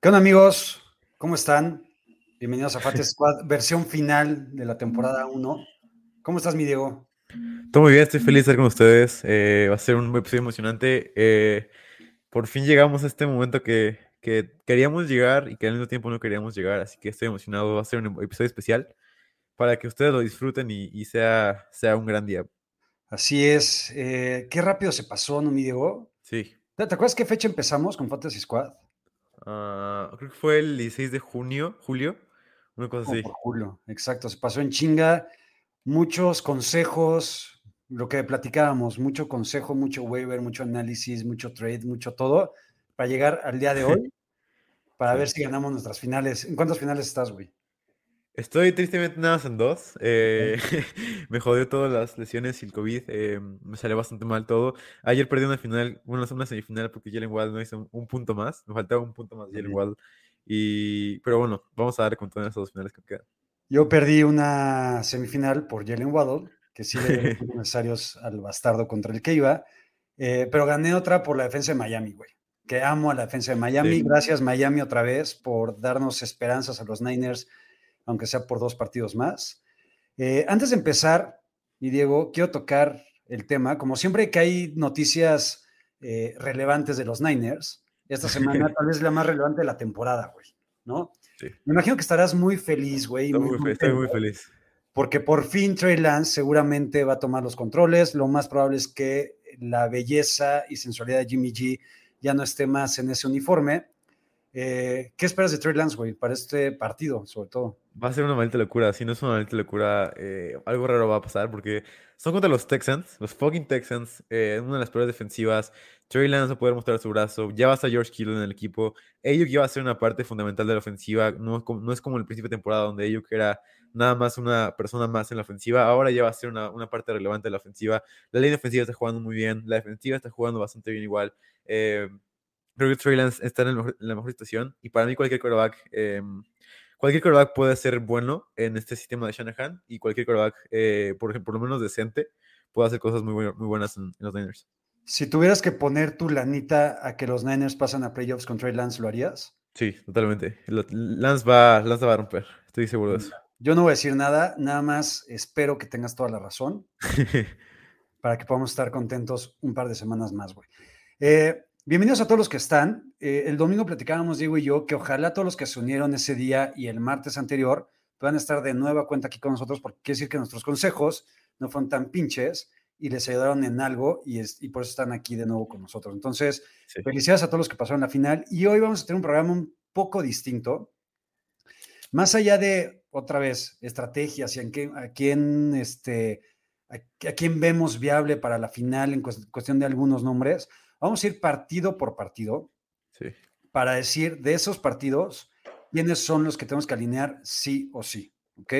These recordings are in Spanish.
¿Qué onda amigos? ¿Cómo están? Bienvenidos a Fat Squad, versión final de la temporada 1. ¿Cómo estás, mi Diego? Todo muy bien, estoy feliz de estar con ustedes. Eh, va a ser un episodio emocionante. Eh, por fin llegamos a este momento que, que, queríamos llegar y que al mismo tiempo no queríamos llegar, así que estoy emocionado. Va a ser un episodio especial para que ustedes lo disfruten y, y sea, sea un gran día. Así es. Eh, qué rápido se pasó, ¿no, mi Diego? Sí. ¿Te, acuerdas qué fecha empezamos con Fantasy Squad? Uh, creo que fue el 16 de junio, julio, una cosa así. Por julio, exacto. Se pasó en chinga. Muchos consejos, lo que platicábamos, mucho consejo, mucho waiver, mucho análisis, mucho trade, mucho todo, para llegar al día de hoy, para ver si ganamos nuestras finales. ¿En cuántas finales estás, güey? Estoy tristemente nada más en dos. Eh, me jodió todas las lesiones y el COVID. Eh, me salió bastante mal todo. Ayer perdí una final, bueno, una semifinal porque Jalen Wall no hizo un, punto más. Me faltaba un punto más de Jalen Wall. Y, pero bueno, vamos a dar con todas esas dos finales que quedan. Yo perdí una semifinal por Jalen Waddle, que sí le dio necesarios al bastardo contra el que iba. Eh, pero gané otra por la defensa de Miami, güey. Que amo a la defensa de Miami. Gracias, Miami, otra vez, por darnos esperanzas a los Niners aunque sea por dos partidos más. Eh, antes de empezar, y Diego, quiero tocar el tema, como siempre que hay noticias eh, relevantes de los Niners, esta semana tal vez es la más relevante de la temporada, güey, ¿no? Sí. Me imagino que estarás muy feliz, güey. Estoy, muy, feliz. Porque por fin Trey Lance seguramente va a tomar los controles. Lo más probable es que la belleza y sensualidad de Jimmy G ya no esté más en ese uniforme. Eh, ¿Qué esperas de Trey Lance, güey, para este partido, sobre todo? Va a ser una maldita locura. Si no es una maldita locura, eh, algo raro va a pasar porque son contra los Texans, los fucking Texans, eh, una de las peores defensivas. Trey Lance va a poder mostrar su brazo. Ya va a estar George Kittle en el equipo. Ayuk ya va a ser una parte fundamental de la ofensiva. No, no es como el principio de temporada donde Ayuk era nada más una persona más en la ofensiva. Ahora ya va a ser una, una parte relevante de la ofensiva. La línea ofensiva está jugando muy bien. La defensiva está jugando bastante bien igual. Eh, creo que Trey Lance está en, la mejor situación. Y para mí, cualquier quarterback, eh, cualquier quarterback puede ser bueno en este sistema de Shanahan. Y cualquier quarterback, eh, por, por lo menos decente, puede hacer cosas muy, muy buenas en, los Niners. Si tuvieras que poner tu lanita a que los Niners pasan a playoffs con Trey Lance, ¿lo harías? Sí, totalmente. Lance va, Lance va a romper. Estoy seguro de eso. Yo no voy a decir nada, nada más espero que tengas toda la razón para que podamos estar contentos un par de semanas más, güey. Eh, Bienvenidos a todos los que están. Eh, el domingo platicábamos, Diego y yo, que ojalá todos los que se unieron ese día y el martes anterior puedan estar de nueva cuenta aquí con nosotros, porque quiere decir que nuestros consejos no fueron tan pinches y les ayudaron en algo y, es, y por eso están aquí de nuevo con nosotros. Entonces, felicidades a todos los que pasaron la final y hoy vamos a tener un programa un poco distinto. Más allá de, otra vez, estrategias y en a quién, este, a, a quién vemos viable para la final en cuestión de algunos nombres, Vamos a ir partido por partido para decir de esos partidos quiénes son los que tenemos que alinear sí o sí, ¿ok?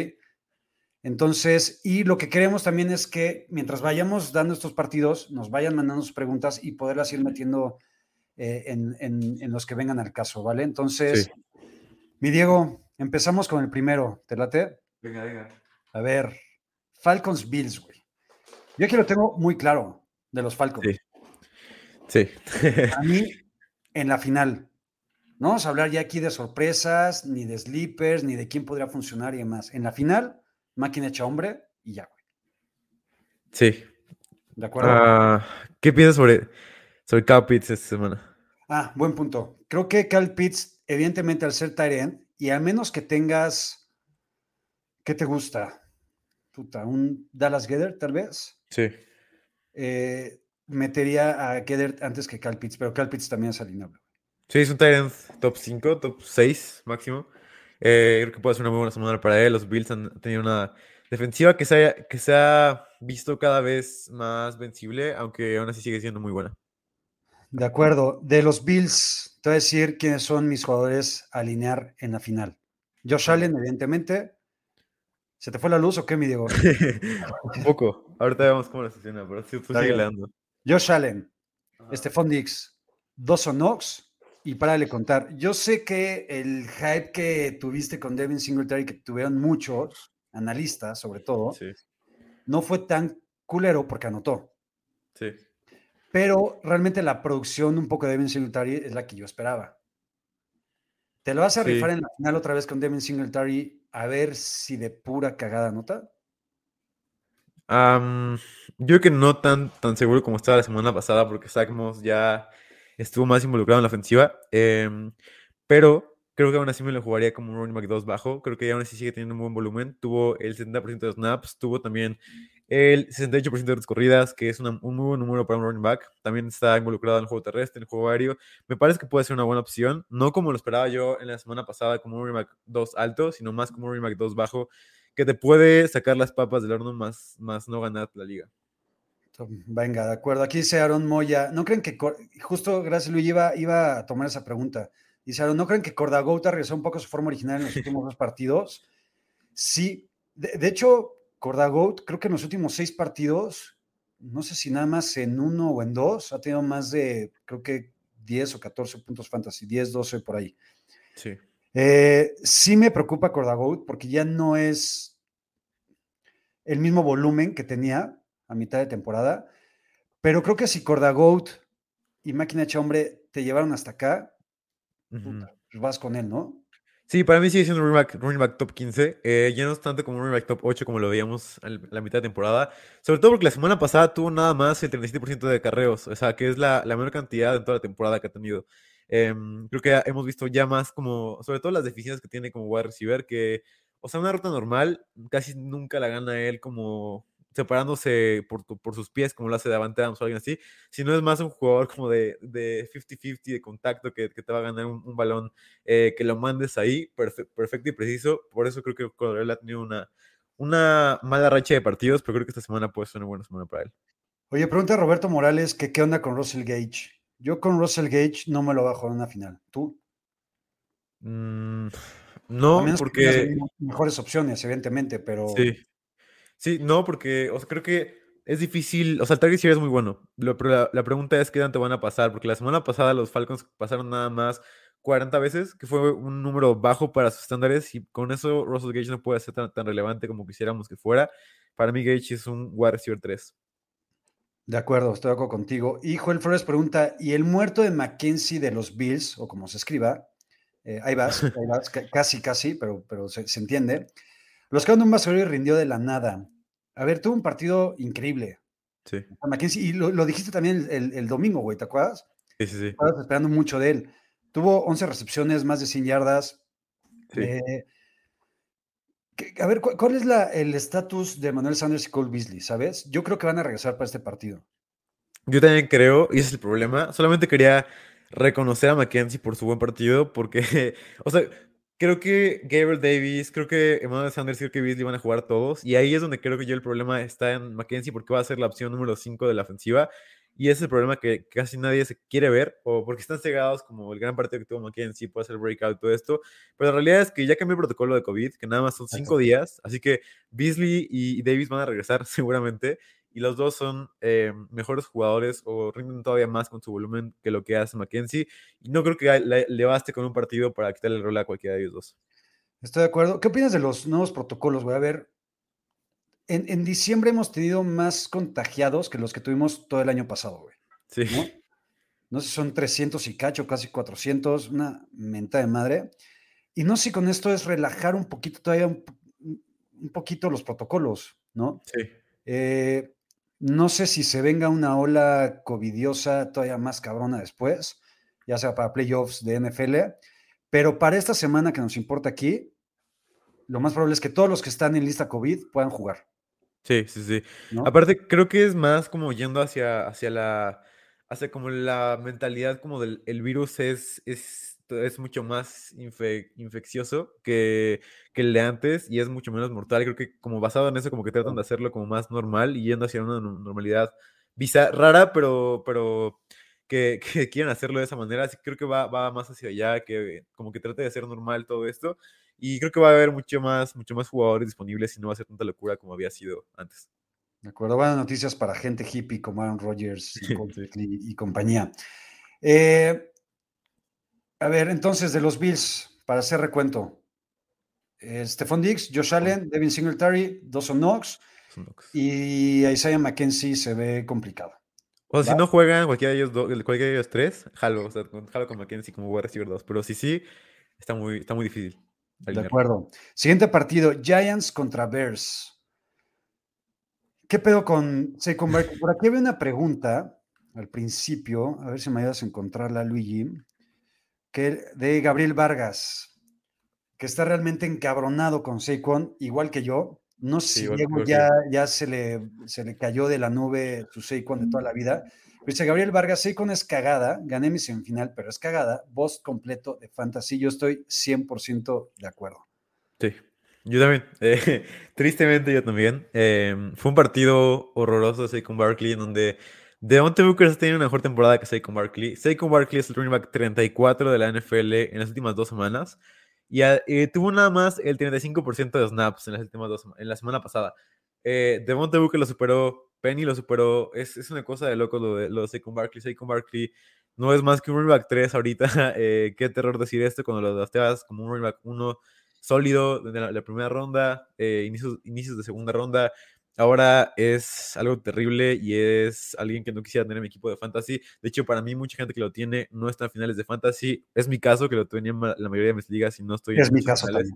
Entonces, y lo que queremos también es que mientras vayamos dando estos partidos, nos vayan mandando sus preguntas y poderlas ir metiendo eh, en, los que vengan al caso, ¿vale? Entonces, mi Diego, empezamos con el primero, ¿te late? Venga, venga. A ver, Falcons Bills, güey. Yo aquí lo tengo muy claro de los Falcons. Sí. Sí. A mí, en la final. No vamos a hablar ya aquí de sorpresas, ni de sleepers, ni de quién podría funcionar y demás. En la final, máquina hecha hombre y ya, güey. Sí. ¿De acuerdo? Ah, ¿Qué piensas sobre, sobre Cal Pitts esta semana? Ah, buen punto. Creo que Cal Pitts, evidentemente, al ser Tyrant, y a menos que tengas. ¿Qué te gusta? Puta, un Dallas Gether, tal vez. Sí. Eh, metería a Kedert antes que Cal Pitts, pero Cal Pitts también es alineable. Sí, es un Tyrant top 5, top 6 máximo. Eh, creo que puede ser una muy buena semana para él. Los Bills han tenido una defensiva que se, ha, que se ha visto cada vez más vencible, aunque aún así sigue siendo muy buena. De acuerdo. De los Bills, te voy a decir quiénes son mis jugadores a alinear en la final. Josh Allen, evidentemente. ¿Se te fue la luz o qué, mi Diego? Un poco. Ahorita vemos cómo la sesiona, pero sí, tú sigue leando. Josh Allen, Stephon Dix, Dawson Knox y para le contar. Yo sé que el hype que tuviste con Devin Singletary, que tuvieron muchos analistas, sobre todo, no fue tan culero porque anotó. Sí. pero realmente la producción un poco de Devin Singletary es la que yo esperaba. ¿Te lo vas a rifar en la final otra vez con Devin Singletary a ver si de pura cagada nota? Yo que no tan, tan seguro como estaba la semana pasada, porque Moss ya estuvo más involucrado en la ofensiva. Em, pero creo que aún así me lo jugaría como un running back 2 bajo. Creo que aún así sigue teniendo un buen volumen. Tuvo el 70% de snaps, tuvo también el 68% de las corridas, que es un muy buen número para un running back. También está involucrado en el juego terrestre, en el juego aéreo. Me parece que puede ser una buena opción. No como lo esperaba yo en la semana pasada, como un running back 2 alto, sino más como un running back 2 bajo, que te puede sacar las papas del horno más, más no ganar la liga. Venga, de acuerdo. Aquí dice Aaron Moya. ¿No creen que, justo gracias Luis, iba, iba a tomar esa pregunta? Dice Aaron, ¿no creen que Cordagouta regresó un poco a su forma original en los últimos dos partidos? Sí. de hecho, Cordagout, creo que en los últimos seis partidos, no sé si nada más en uno o en dos, ha tenido más de, creo que 10 o 14 puntos fantasy, 10, 12 por ahí. Sí. Eh, sí me preocupa Cordagout porque ya no es el mismo volumen que tenía a mitad de temporada, pero creo que si Cordagout y Máquina Hecha Hombre te llevaron hasta acá, pues vas con él, ¿no? Sí, para mí sigue siendo un running back, top 15. Eh, ya no es tanto como un running back top 8 como lo veíamos en la mitad de temporada. Sobre todo porque la semana pasada tuvo nada más el 37% de carreos. O sea, que es la, menor cantidad en toda la temporada que ha tenido. Em, creo que hemos visto ya más como, sobre todo las deficiencias que tiene como wide receiver, que, o sea, una ruta normal casi nunca la gana él como separándose por, por, sus pies, como lo hace Davante Adams o alguien así, sino es más un jugador como de 50-50 de, contacto que, te va a ganar un, balón, eh, que lo mandes ahí, perfecto y preciso. Por eso creo que Cordero ha tenido una, una mala racha de partidos, pero creo que esta semana puede ser una buena semana para él. Oye, pregunta a Roberto Morales que qué onda con Russell Gage. Yo con Russell Gage no me lo bajo en una final. ¿Tú? Mm, no, porque... Mejores opciones, evidentemente, pero... Sí. Sí, no, porque o sea, creo que es difícil. O sea, el target sí es muy bueno. pero la, pregunta es qué tanto van a pasar. Porque la semana pasada los Falcons pasaron nada más 40 veces, que fue un número bajo para sus estándares. Y con eso Russell Gage no puede ser tan, relevante como quisiéramos que fuera. Para mí, Gage es un wide receiver 3. De acuerdo, estoy de acuerdo contigo. Y Joel Flores pregunta: ¿y el muerto de Mackenzie de los Bills, o como se escriba? Eh, ahí vas, ahí vas casi, casi, pero, pero se, se entiende. Los que un y rindió de la nada. A ver, tuvo un partido increíble. Sí. y lo, dijiste también el, domingo, güey, ¿te acuerdas? Sí, sí, sí. Estabas esperando mucho de él. Tuvo 11 recepciones, más de 100 yardas. Sí. Eh, a ver, ¿cuál, es el estatus de Manuel Sanders y Cole Beasley? ¿Sabes? Yo creo que van a regresar para este partido. Yo también creo, y ese es el problema. Solamente quería reconocer a McKenzie por su buen partido, porque, o sea, Creo que Gabriel Davis, creo que Emmanuel Sanders y creo que Beasley van a jugar todos. Y ahí es donde creo que yo el problema está en McKenzie porque va a ser la opción número 5 de la ofensiva. Y ese es el problema que casi nadie se quiere ver, o porque están cegados, como el gran partido que tuvo McKenzie, puede hacer breakout y todo esto. Pero la realidad es que ya cambió el protocolo de COVID, que nada más son cinco días. Así que Beasley y Davis van a regresar seguramente y los dos son eh, mejores jugadores o rinden todavía más con su volumen que lo que hace Mackenzie. Y no creo que le, baste con un partido para quitarle el rol a cualquiera de ellos dos. Estoy de acuerdo. ¿Qué opinas de los nuevos protocolos? Voy a ver. En, diciembre hemos tenido más contagiados que los que tuvimos todo el año pasado, güey. Sí. ¿no? no sé si son 300 y cacho, casi 400, una menta de madre. Y no sé si con esto es relajar un poquito todavía un, un poquito los protocolos, ¿no? Sí. Eh, no sé si se venga una ola covidiosa todavía más cabrona después, ya sea para playoffs de NFL, pero para esta semana que nos importa aquí, lo más probable es que todos los que están en lista COVID puedan jugar. Sí, sí, sí. Aparte, creo que es más como yendo hacia, hacia la, hacia como la mentalidad como del el virus es, es es mucho más infeccioso que, el de antes y es mucho menos mortal. Creo que como basado en eso, como que tratan de hacerlo como más normal y yendo hacia una normalidad bizarra, rara, pero, pero que, que quieren hacerlo de esa manera. Así que creo que va, va más hacia allá, que como que trate de hacer normal todo esto. Y creo que va a haber mucho más, mucho más jugadores disponibles y no va a ser tanta locura como había sido antes. De acuerdo, buenas noticias para gente hippie como Aaron Rodgers y, y compañía. Eh, a ver, entonces, de los Bills, para hacer recuento. Eh, Stephon Diggs, Josh Allen, Devin Singletary, Dawson Knox y Isaiah McKenzie se ve complicado. O sea, si no juegan cualquiera de ellos, dos, cualquiera de ellos tres, jalo, o sea, jalo con McKenzie como wide receiver dos. Pero si sí, está muy, está muy difícil. De acuerdo. Siguiente partido, Giants contra Bears. ¿Qué pedo con Saquon Barkley? Por aquí había una pregunta al principio, a ver si me ayudas a encontrarla, Luigi, que de Gabriel Vargas, que está realmente encabronado con Saquon, igual que yo. No sé si Diego ya, ya se, le, se le cayó de la nube su Saquon de toda la vida. Dice Gabriel Vargas, Saquon es cagada, gané mi semifinal, pero es cagada, voz completo de fantasy, yo estoy 100% de acuerdo. Sí, yo también. Eh, tristemente, yo también. Em, fue un partido horroroso de Saquon Barkley en donde Deontay Booker ha tenido una mejor temporada que Saquon Barkley. Saquon Barkley es el running back 34 de la NFL en las últimas dos semanas. Y eh, tuvo nada más el 35% de snaps en las últimas dos en la semana pasada. Eh, Devontae Booker lo superó, Penny lo superó. Es, es una cosa de loco lo de, lo de Saquon Barkley. Saquon Barkley no es más que un running back 3 ahorita. Eh, qué terror decir esto cuando lo dasteas como un running back 1 sólido de la, primera ronda, eh, inicios, inicios de segunda ronda. Ahora es algo terrible y es alguien que no quisiera tener en mi equipo de fantasy. De hecho, para mí, mucha gente que lo tiene no está en finales de fantasy. Es mi caso, que lo tenía en la mayoría de mis ligas y no estoy es mi caso también.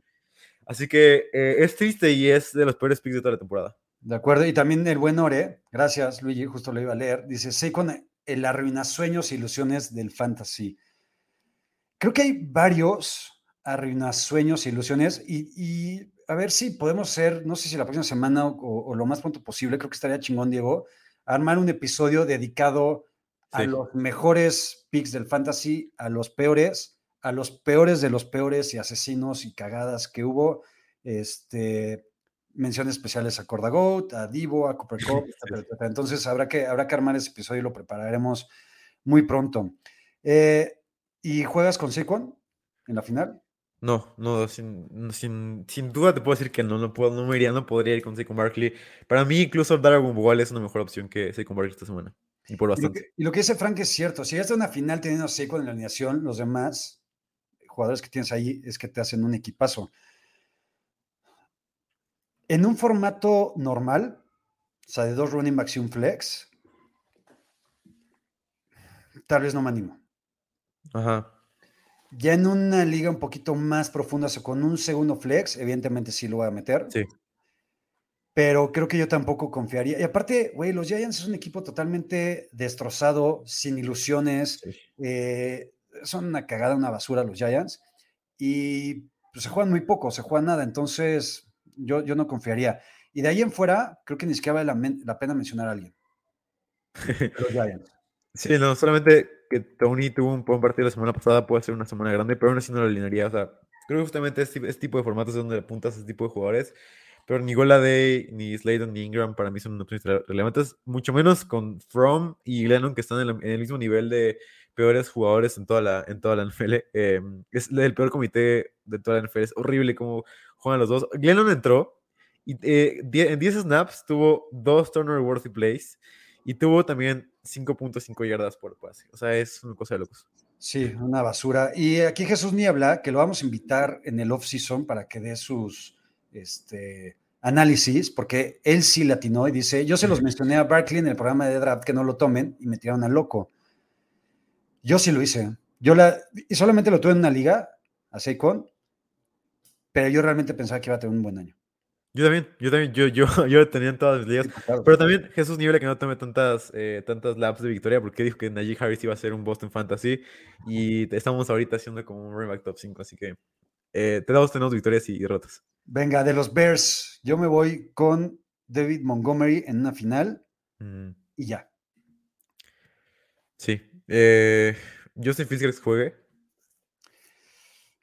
Así que eh, es triste y es de los peores picks de toda la temporada. De acuerdo. Y también el buen Ore, gracias Luigi, justo lo iba a leer, dice, sí, con el arruina sueños e ilusiones del fantasy. Creo que hay varios arruina sueños e ilusiones y, a ver si podemos ser, no sé si la próxima semana o, lo más pronto posible, creo que estaría chingón, Diego, armar un episodio dedicado a los mejores picks del fantasy, a los peores, a los peores de los peores y asesinos y cagadas que hubo. Este, menciones especiales a Corda Goat, a Divo, a Cooper Cup, Entonces habrá que, habrá que armar ese episodio y lo prepararemos muy pronto. Eh, ¿Y juegas con Saquon en la final? No, no, sin, sin, sin, duda te puedo decir que no, no, puedo, no me iría, no podría ir con Saquon Barkley. Para mí, incluso Dragon Ball es una mejor opción que Saquon Barkley esta semana. Y por bastante. Y lo que, dice Frank es cierto. Si ya está una final teniendo a Saquon en la alineación, los demás jugadores que tienes ahí es que te hacen un equipazo. En un formato normal, o sea, de dos running backs y un flex, tal vez no me animo. Ajá. Ya en una liga un poquito más profunda, o con un segundo flex, evidentemente sí lo voy a meter. Sí. Pero creo que yo tampoco confiaría. Y aparte, güey, los Giants es un equipo totalmente destrozado, sin ilusiones. Eh, son una cagada, una basura los Giants. Y pues, se juegan muy poco, se juegan nada. Entonces, yo, yo no confiaría. Y de ahí en fuera, creo que ni siquiera vale la, pena mencionar a alguien. Sí, no, solamente que Tony tuvo un buen partido la semana pasada puede ser una semana grande, pero aún así no lo alinearía. O sea, creo que justamente este, este tipo de formatos es donde apuntas a este tipo de jugadores. Pero ni Gola Day, ni Slayton, ni Ingram para mí son opciones relevantes, mucho menos con From y Lennon, que están en, el mismo nivel de peores jugadores en toda la, en toda la NFL. Em, es el peor comité de toda la NFL. Es horrible cómo juegan los dos. Lennon entró y eh, en 10 snaps tuvo dos turnover worthy plays y tuvo también 5.5 yardas por pase. O sea, es una cosa de locos. Sí, una basura. Y aquí Jesús Niebla, que lo vamos a invitar en el off-season para que dé sus este, análisis, porque él sí latinó y dice, yo se los mencioné a Barkley en el programa de draft que no lo tomen y me tiraron a loco. Yo sí lo hice. Yo la, y solamente lo tuve en una liga, a Seikon, pero yo realmente pensaba que iba a tener un buen año. Yo también, yo también, yo, yo, yo tenía en todas mis ligas. Pero también Jesús Niebla que no tome tantas, eh, tantas laps de victoria porque dijo que Najee Harris iba a ser un Boston Fantasy y estamos ahorita haciendo como un running top 5, así que eh, tenemos, tenemos victorias y derrotas. Venga, de los Bears, yo me voy con David Montgomery en una final mm. y ya. Sí. Eh, Justin Fields que juegue.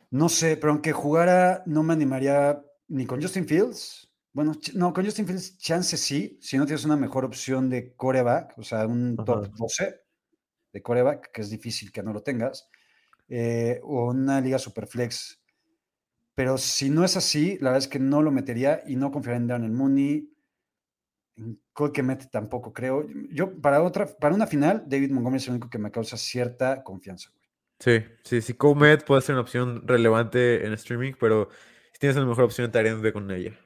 No sé, pero aunque jugara, no me animaría ni con Justin Fields. Bueno, no, con Justin Fields, chance sí, si no tienes una mejor opción de coreback, o sea, un top 12 de coreback, que es difícil que no lo tengas, eh, o una liga superflex. Pero si no es así, la verdad es que no lo metería y no confiaría en Daniel Mooney. En mete tampoco creo. Yo, para otra, para una final, David Montgomery es el único que me causa cierta confianza. Sí, sí, sí, Comet puede ser una opción relevante en streaming, pero tienes la mejor opción, de con ella.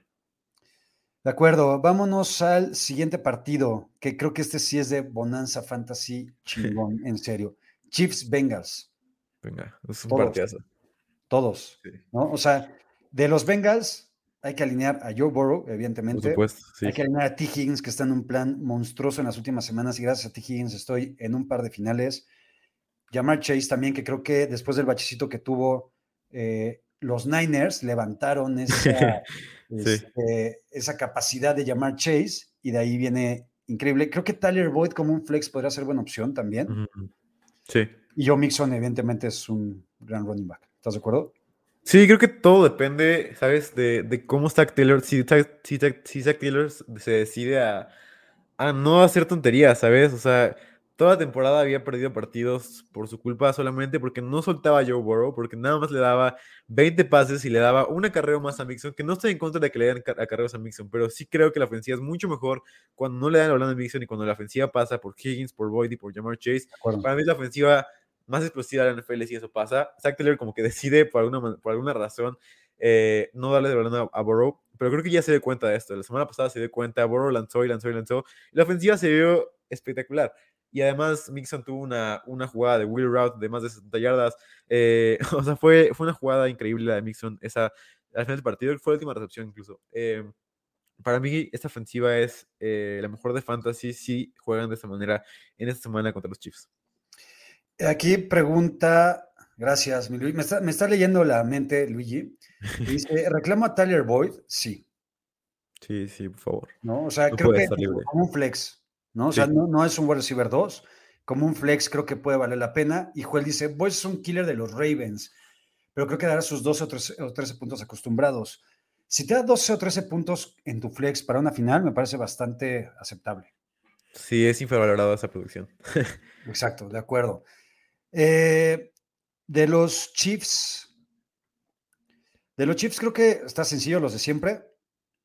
De acuerdo, vámonos al siguiente partido, que creo que este sí es de Bonanza Fantasy chingón, en serio. Chiefs Bengals. Venga, es un Todos. partidazo. Todos, Sí. ¿no? O sea, de los Bengals hay que alinear a Joe Burrow, Por evidentemente. supuesto, sí. Hay que alinear a T. Higgins, que está en un plan monstruoso en las últimas semanas, y gracias a T. Higgins estoy en un par de finales. Jamar Chase también, que creo que después del bachecito que tuvo eh, los Niners, levantaron esa, Sí. este, esa capacidad de llamar Chase, y de ahí viene increíble. Creo que Tyler Boyd como un flex podría ser buena opción también. Sí. Y Joe Mixon, evidentemente, es un gran running back. ¿Estás de acuerdo? Sí, creo que todo depende, ¿sabes? De, de cómo Zach Taylor, si Zach, si si Zach Taylor se decide a, a no hacer tonterías, ¿sabes? O sea, toda la temporada había perdido partidos por su culpa solamente porque no soltaba a Joe Burrow, porque nada más le daba 20 pases y le daba un acarreo más a Mixon, que no estoy en contra de que le den ca- acarreos a Mixon, pero sí creo que la ofensiva es mucho mejor cuando no le dan la bola a Mixon y cuando la ofensiva pasa por Higgins, por Boyd y por Jamar Chase. Para mí la ofensiva más explosiva la NFL si eso pasa. Zach Taylor como que decide por alguna, por alguna razón eh, no darle de balón a, a Burrow, pero creo que ya se dio cuenta de esto. La semana pasada se dio cuenta, Burrow lanzó y lanzó y lanzó, y la ofensiva se vio espectacular. Y además Mixon tuvo una, una jugada de wheel route de más de 60 yardas. eh, o sea, fue, fue una jugada increíble la de Mixon esa, al final del partido, fue la última recepción incluso. Eh, para mí, esta ofensiva es eh, la mejor de fantasy si juegan de esta manera en esta semana contra los Chiefs. Aquí pregunta, gracias, mi Luis. Me está, me está leyendo la mente, Luigi. Dice, ¿reclamo a Tyler Boyd? Sí, Sí, sí, por favor. ¿no? O sea, No creo que como un flex, ¿no? O sea, no, no es un wide receiver 2, como un flex creo que puede valer la pena. Y Joel dice, Boyd es un killer de los Ravens, pero creo que dará sus 12 o 13, o 13 puntos acostumbrados. Si te da 12 o 13 puntos en tu flex para una final, me parece bastante aceptable. Sí, es infravalorada esa producción. Exacto, de acuerdo. Eh, de los Chiefs, de los Chiefs creo que está sencillo, los de siempre.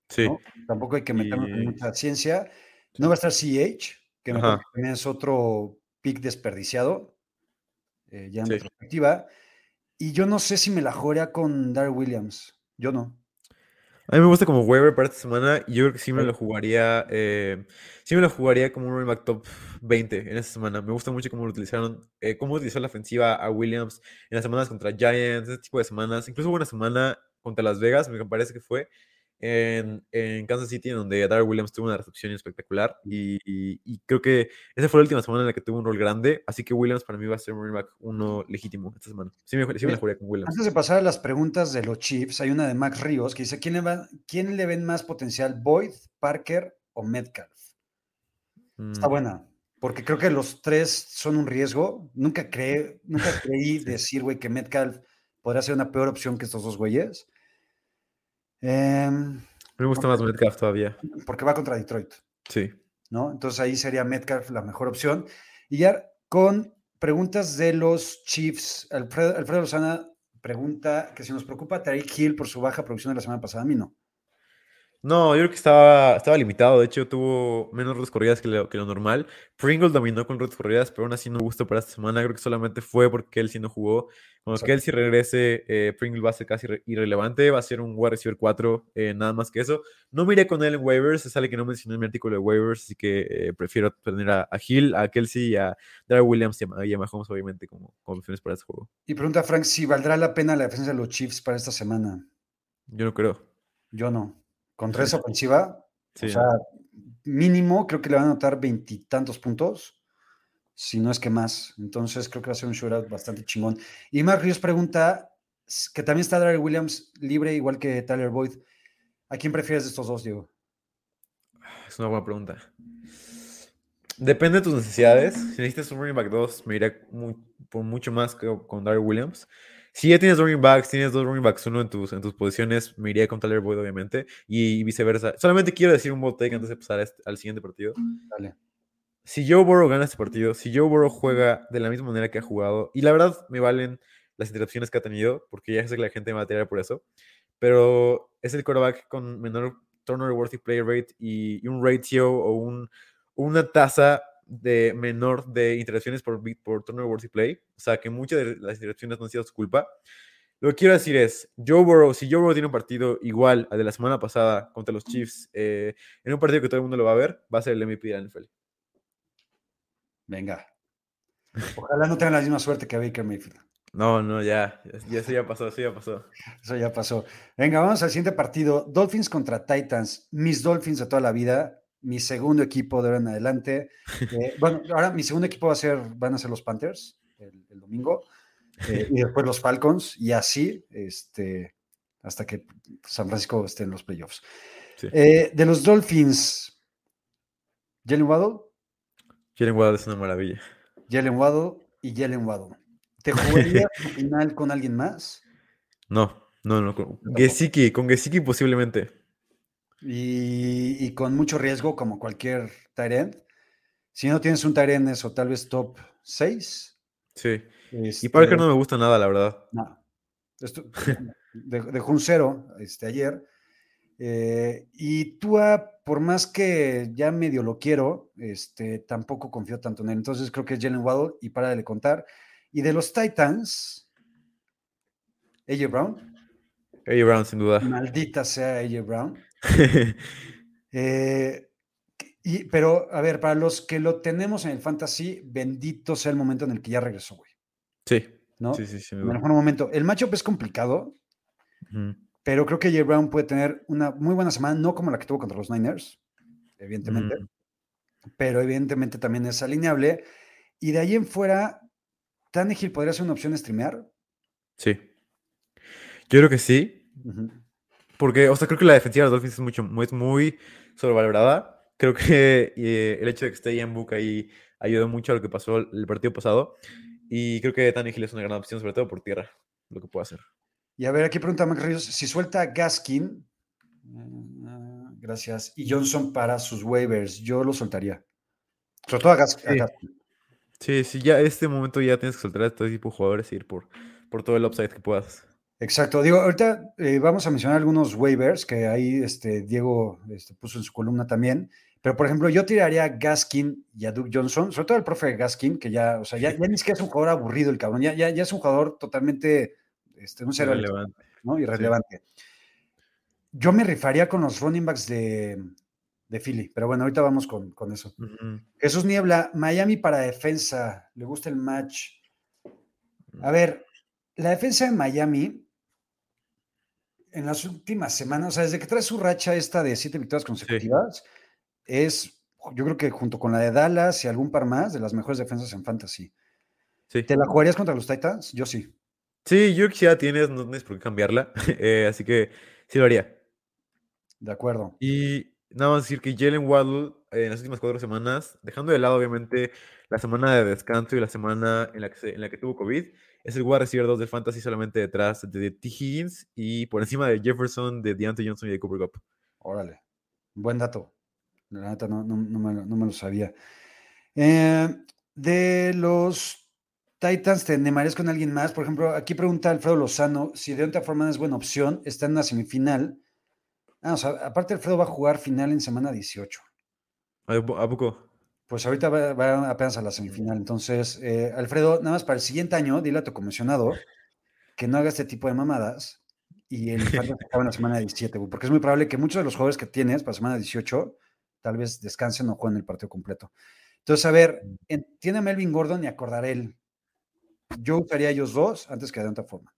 Sí, ¿no? Tampoco hay que meternos Y- mucha ciencia. No va a estar CH, que me también es otro pick desperdiciado, eh, ya en Sí. retrospectiva. Y yo no sé si me la jorea con Darrell Williams. Yo no. A mí me gusta como waiver para esta semana yo creo que sí me lo jugaría, eh, sí me lo jugaría como un running back top 20 en esta semana. Me gusta mucho cómo lo utilizaron, eh, cómo utilizó la ofensiva a Williams en las semanas contra Giants, ese tipo de semanas. Incluso hubo una semana contra Las Vegas, me parece que fue, en, en Kansas City, en donde Darrell Williams tuvo una recepción espectacular y, y- y creo que esa fue la última semana en la que tuvo un rol grande, así que Williams para mí va a ser un running back uno legítimo esta semana. Sí me, sí me la jugaría con Williams. Antes de pasar a las preguntas de los Chiefs, hay una de Max Ríos que dice: ¿quién le, va- quién le ven más potencial, Boyd, Parker o Metcalf? Está Mm, buena, porque creo que los tres son un riesgo. Nunca, creé, nunca creí Sí. decir, güey, que Metcalf podría ser una peor opción que estos dos güeyes. Em, me gusta más Metcalf todavía. porque va contra Detroit, Sí. ¿no? Entonces ahí sería Metcalf la mejor opción. Y ya con preguntas de los Chiefs, Alfredo, Alfredo Lozana pregunta que si nos preocupa Tariq Hill por su baja producción de la semana pasada. A mí no. No, yo creo que estaba, estaba limitado. De hecho, tuvo menos rutas corridas que lo, que lo normal. Pringle dominó con rutas corridas, pero aún así no me gustó para esta semana. Creo que solamente fue porque Kelsey no jugó. Cuando. Kelsey regrese, eh, Pringle va a ser casi irre- irrelevante. Va a ser un wide receiver 4, eh, nada más que eso. No miré con él en waivers. Es algo que no mencioné en mi artículo de waivers, así que eh, prefiero tener a, a Hill, a Kelsey y a Darrell Williams y a, y a Mahomes, obviamente, como, como opciones para este juego. Y pregunta Frank si valdrá la pena la defensa de los Chiefs para esta semana. Yo no creo. Yo no. Contra esa ofensiva, Sí, o sea, mínimo creo que le van a anotar veintitantos puntos, si no es que más. Entonces creo que va a ser un shootout bastante chingón. Y Mark Ríos pregunta, que también está Darrell Williams libre, igual que Tyler Boyd. ¿A quién prefieres de estos dos, Diego? Es una buena pregunta. Depende de tus necesidades. Si necesitas un running back 2, me iré por mucho más que con Darrell Williams. Si ya tienes running backs, tienes dos running backs, uno en tus, en tus posiciones, me iría con Tyler Boyd, obviamente, y viceversa. Solamente quiero decir un take antes de pasar este- al siguiente partido. Dale. Si Joe Burrow gana este partido, si Joe Burrow juega de la misma manera que ha jugado, y la verdad me valen las interrupciones que ha tenido, porque ya sé que la gente me va a tirar por eso, pero es el quarterback con menor turnover worthy play rate y, y un ratio o un, una tasa de menor de interacciones por, por turnover worthy play, o sea que muchas de las interacciones no han sido su culpa. Lo que quiero decir es, Joe Burrow, si Joe Burrow tiene un partido igual al de la semana pasada contra los Chiefs, eh, en un partido que todo el mundo lo va a ver, va a ser el MVP de la NFL. Venga. Ojalá no tengan la misma suerte que Baker Mayfield. No, no, ya, ya, eso ya pasó, eso ya pasó. Eso ya pasó. Venga, vamos al siguiente partido. Dolphins contra Titans. Mis Dolphins de toda la vida. Mi segundo equipo de ahora en adelante. Eh, bueno, ahora mi segundo equipo va a ser, van a ser los Panthers el, domingo. Eh, y después los Falcons. Y así, este, hasta que San Francisco esté en los playoffs. Eh, de los Dolphins, Jalen Waddle. Jalen Waddle es una maravilla. Jalen Waddle y Jalen Waddle. ¿Te jugarías final con alguien más? No, no, no. Con Gesicki, con Gesicki posiblemente. Y, con mucho riesgo, como cualquier Tyrant. Si no tienes un Tyrant, eso tal vez top 6. Sí. y Parker no me gusta nada, la verdad. No. dejó un cero este, ayer. Eh, y Tua, por más que ya medio lo quiero, este, tampoco confío tanto en él. Entonces creo que es Jalen Waddle y para de contar. Y de los Titans, AJ Brown. AJ Brown, sin duda. Maldita sea AJ Brown. Eh, y, pero, a ver, para los que lo tenemos en el fantasy, bendito sea el momento en el que ya regresó, güey. Sí. ¿No? Sí, sí, mejor momento. El matchup es complicado, pero creo que AJ Brown puede tener una muy buena semana, no como la que tuvo contra los Niners, evidentemente. Pero evidentemente también es alineable. Y de ahí en fuera, ¿Tannehill podría ser una opción de streamear? Sí. Yo creo que sí. Porque, o sea, creo que la defensiva de los Dolphins es, mucho, es muy sobrevalorada. Creo que eh, el hecho de que esté Ian Book ahí ayudó mucho a lo que pasó el partido pasado. Y creo que Tannehill es una gran opción, sobre todo por tierra, lo que puede hacer. Y a ver, aquí pregunta Mac Ríos, si suelta Gaskin, gracias, y Johnson para sus waivers, yo lo soltaría. Sobre todo a, Gaskin. Sí, sí, ya en este momento ya tienes que soltar a este tipo de jugadores y ir por, por todo el upside que puedas. Exacto. Digo, ahorita eh, vamos a mencionar algunos waivers que ahí este, Diego este, puso en su columna también. Pero, por ejemplo, yo tiraría a Gaskin y a Duke Johnson, sobre todo el profe Gaskin, que ya, o sea, ya, ya ni siquiera es un jugador aburrido el cabrón, ya, ya, es un jugador totalmente, este, Irrelevante. ¿no? Irrelevante. Yo me rifaría con los running backs de, de Philly. Pero bueno, ahorita vamos con, eso. Jesús Niebla, Miami para defensa. Le gusta el match. A ver, la defensa de Miami en las últimas semanas, o sea, desde que trae su racha esta de siete victorias consecutivas, es, yo creo que junto con la de Dallas y algún par más, de las mejores defensas en fantasy. ¿Te la jugarías contra los Titans? Yo sí. Sí, yo que ya tienes, no tienes por qué cambiarla. Eh, así que sí lo haría. De acuerdo. Y Nada más decir que Jalen Waddle eh, en las últimas cuatro semanas, dejando de lado obviamente la semana de descanso y la semana en la que, en la que tuvo COVID, es el wide receiver 2 del Fantasy solamente detrás de T. Higgins y por encima de Jefferson, de Deontay Johnson y de Cooper Cup. Órale, buen dato. La neta no, me, lo sabía. Eh, de los Titans, ¿te animarías con alguien más? Por ejemplo, aquí pregunta Alfredo Lozano si Deontay Foreman es buena opción, está en una semifinal Ah, o sea, aparte Alfredo va a jugar final en semana 18. ¿A poco? Pues ahorita va, apenas a la semifinal. Entonces, eh, Alfredo, nada más para el siguiente año, dile a tu comisionado que no haga este tipo de mamadas y el se acaba en la semana 17, porque es muy probable que muchos de los jugadores que tienes para semana 18 tal vez descansen o jueguen el partido completo. Entonces, a ver, tiene a Melvin Gordon y a Cordarel. Yo usaría a ellos dos antes que a Deonta Foreman.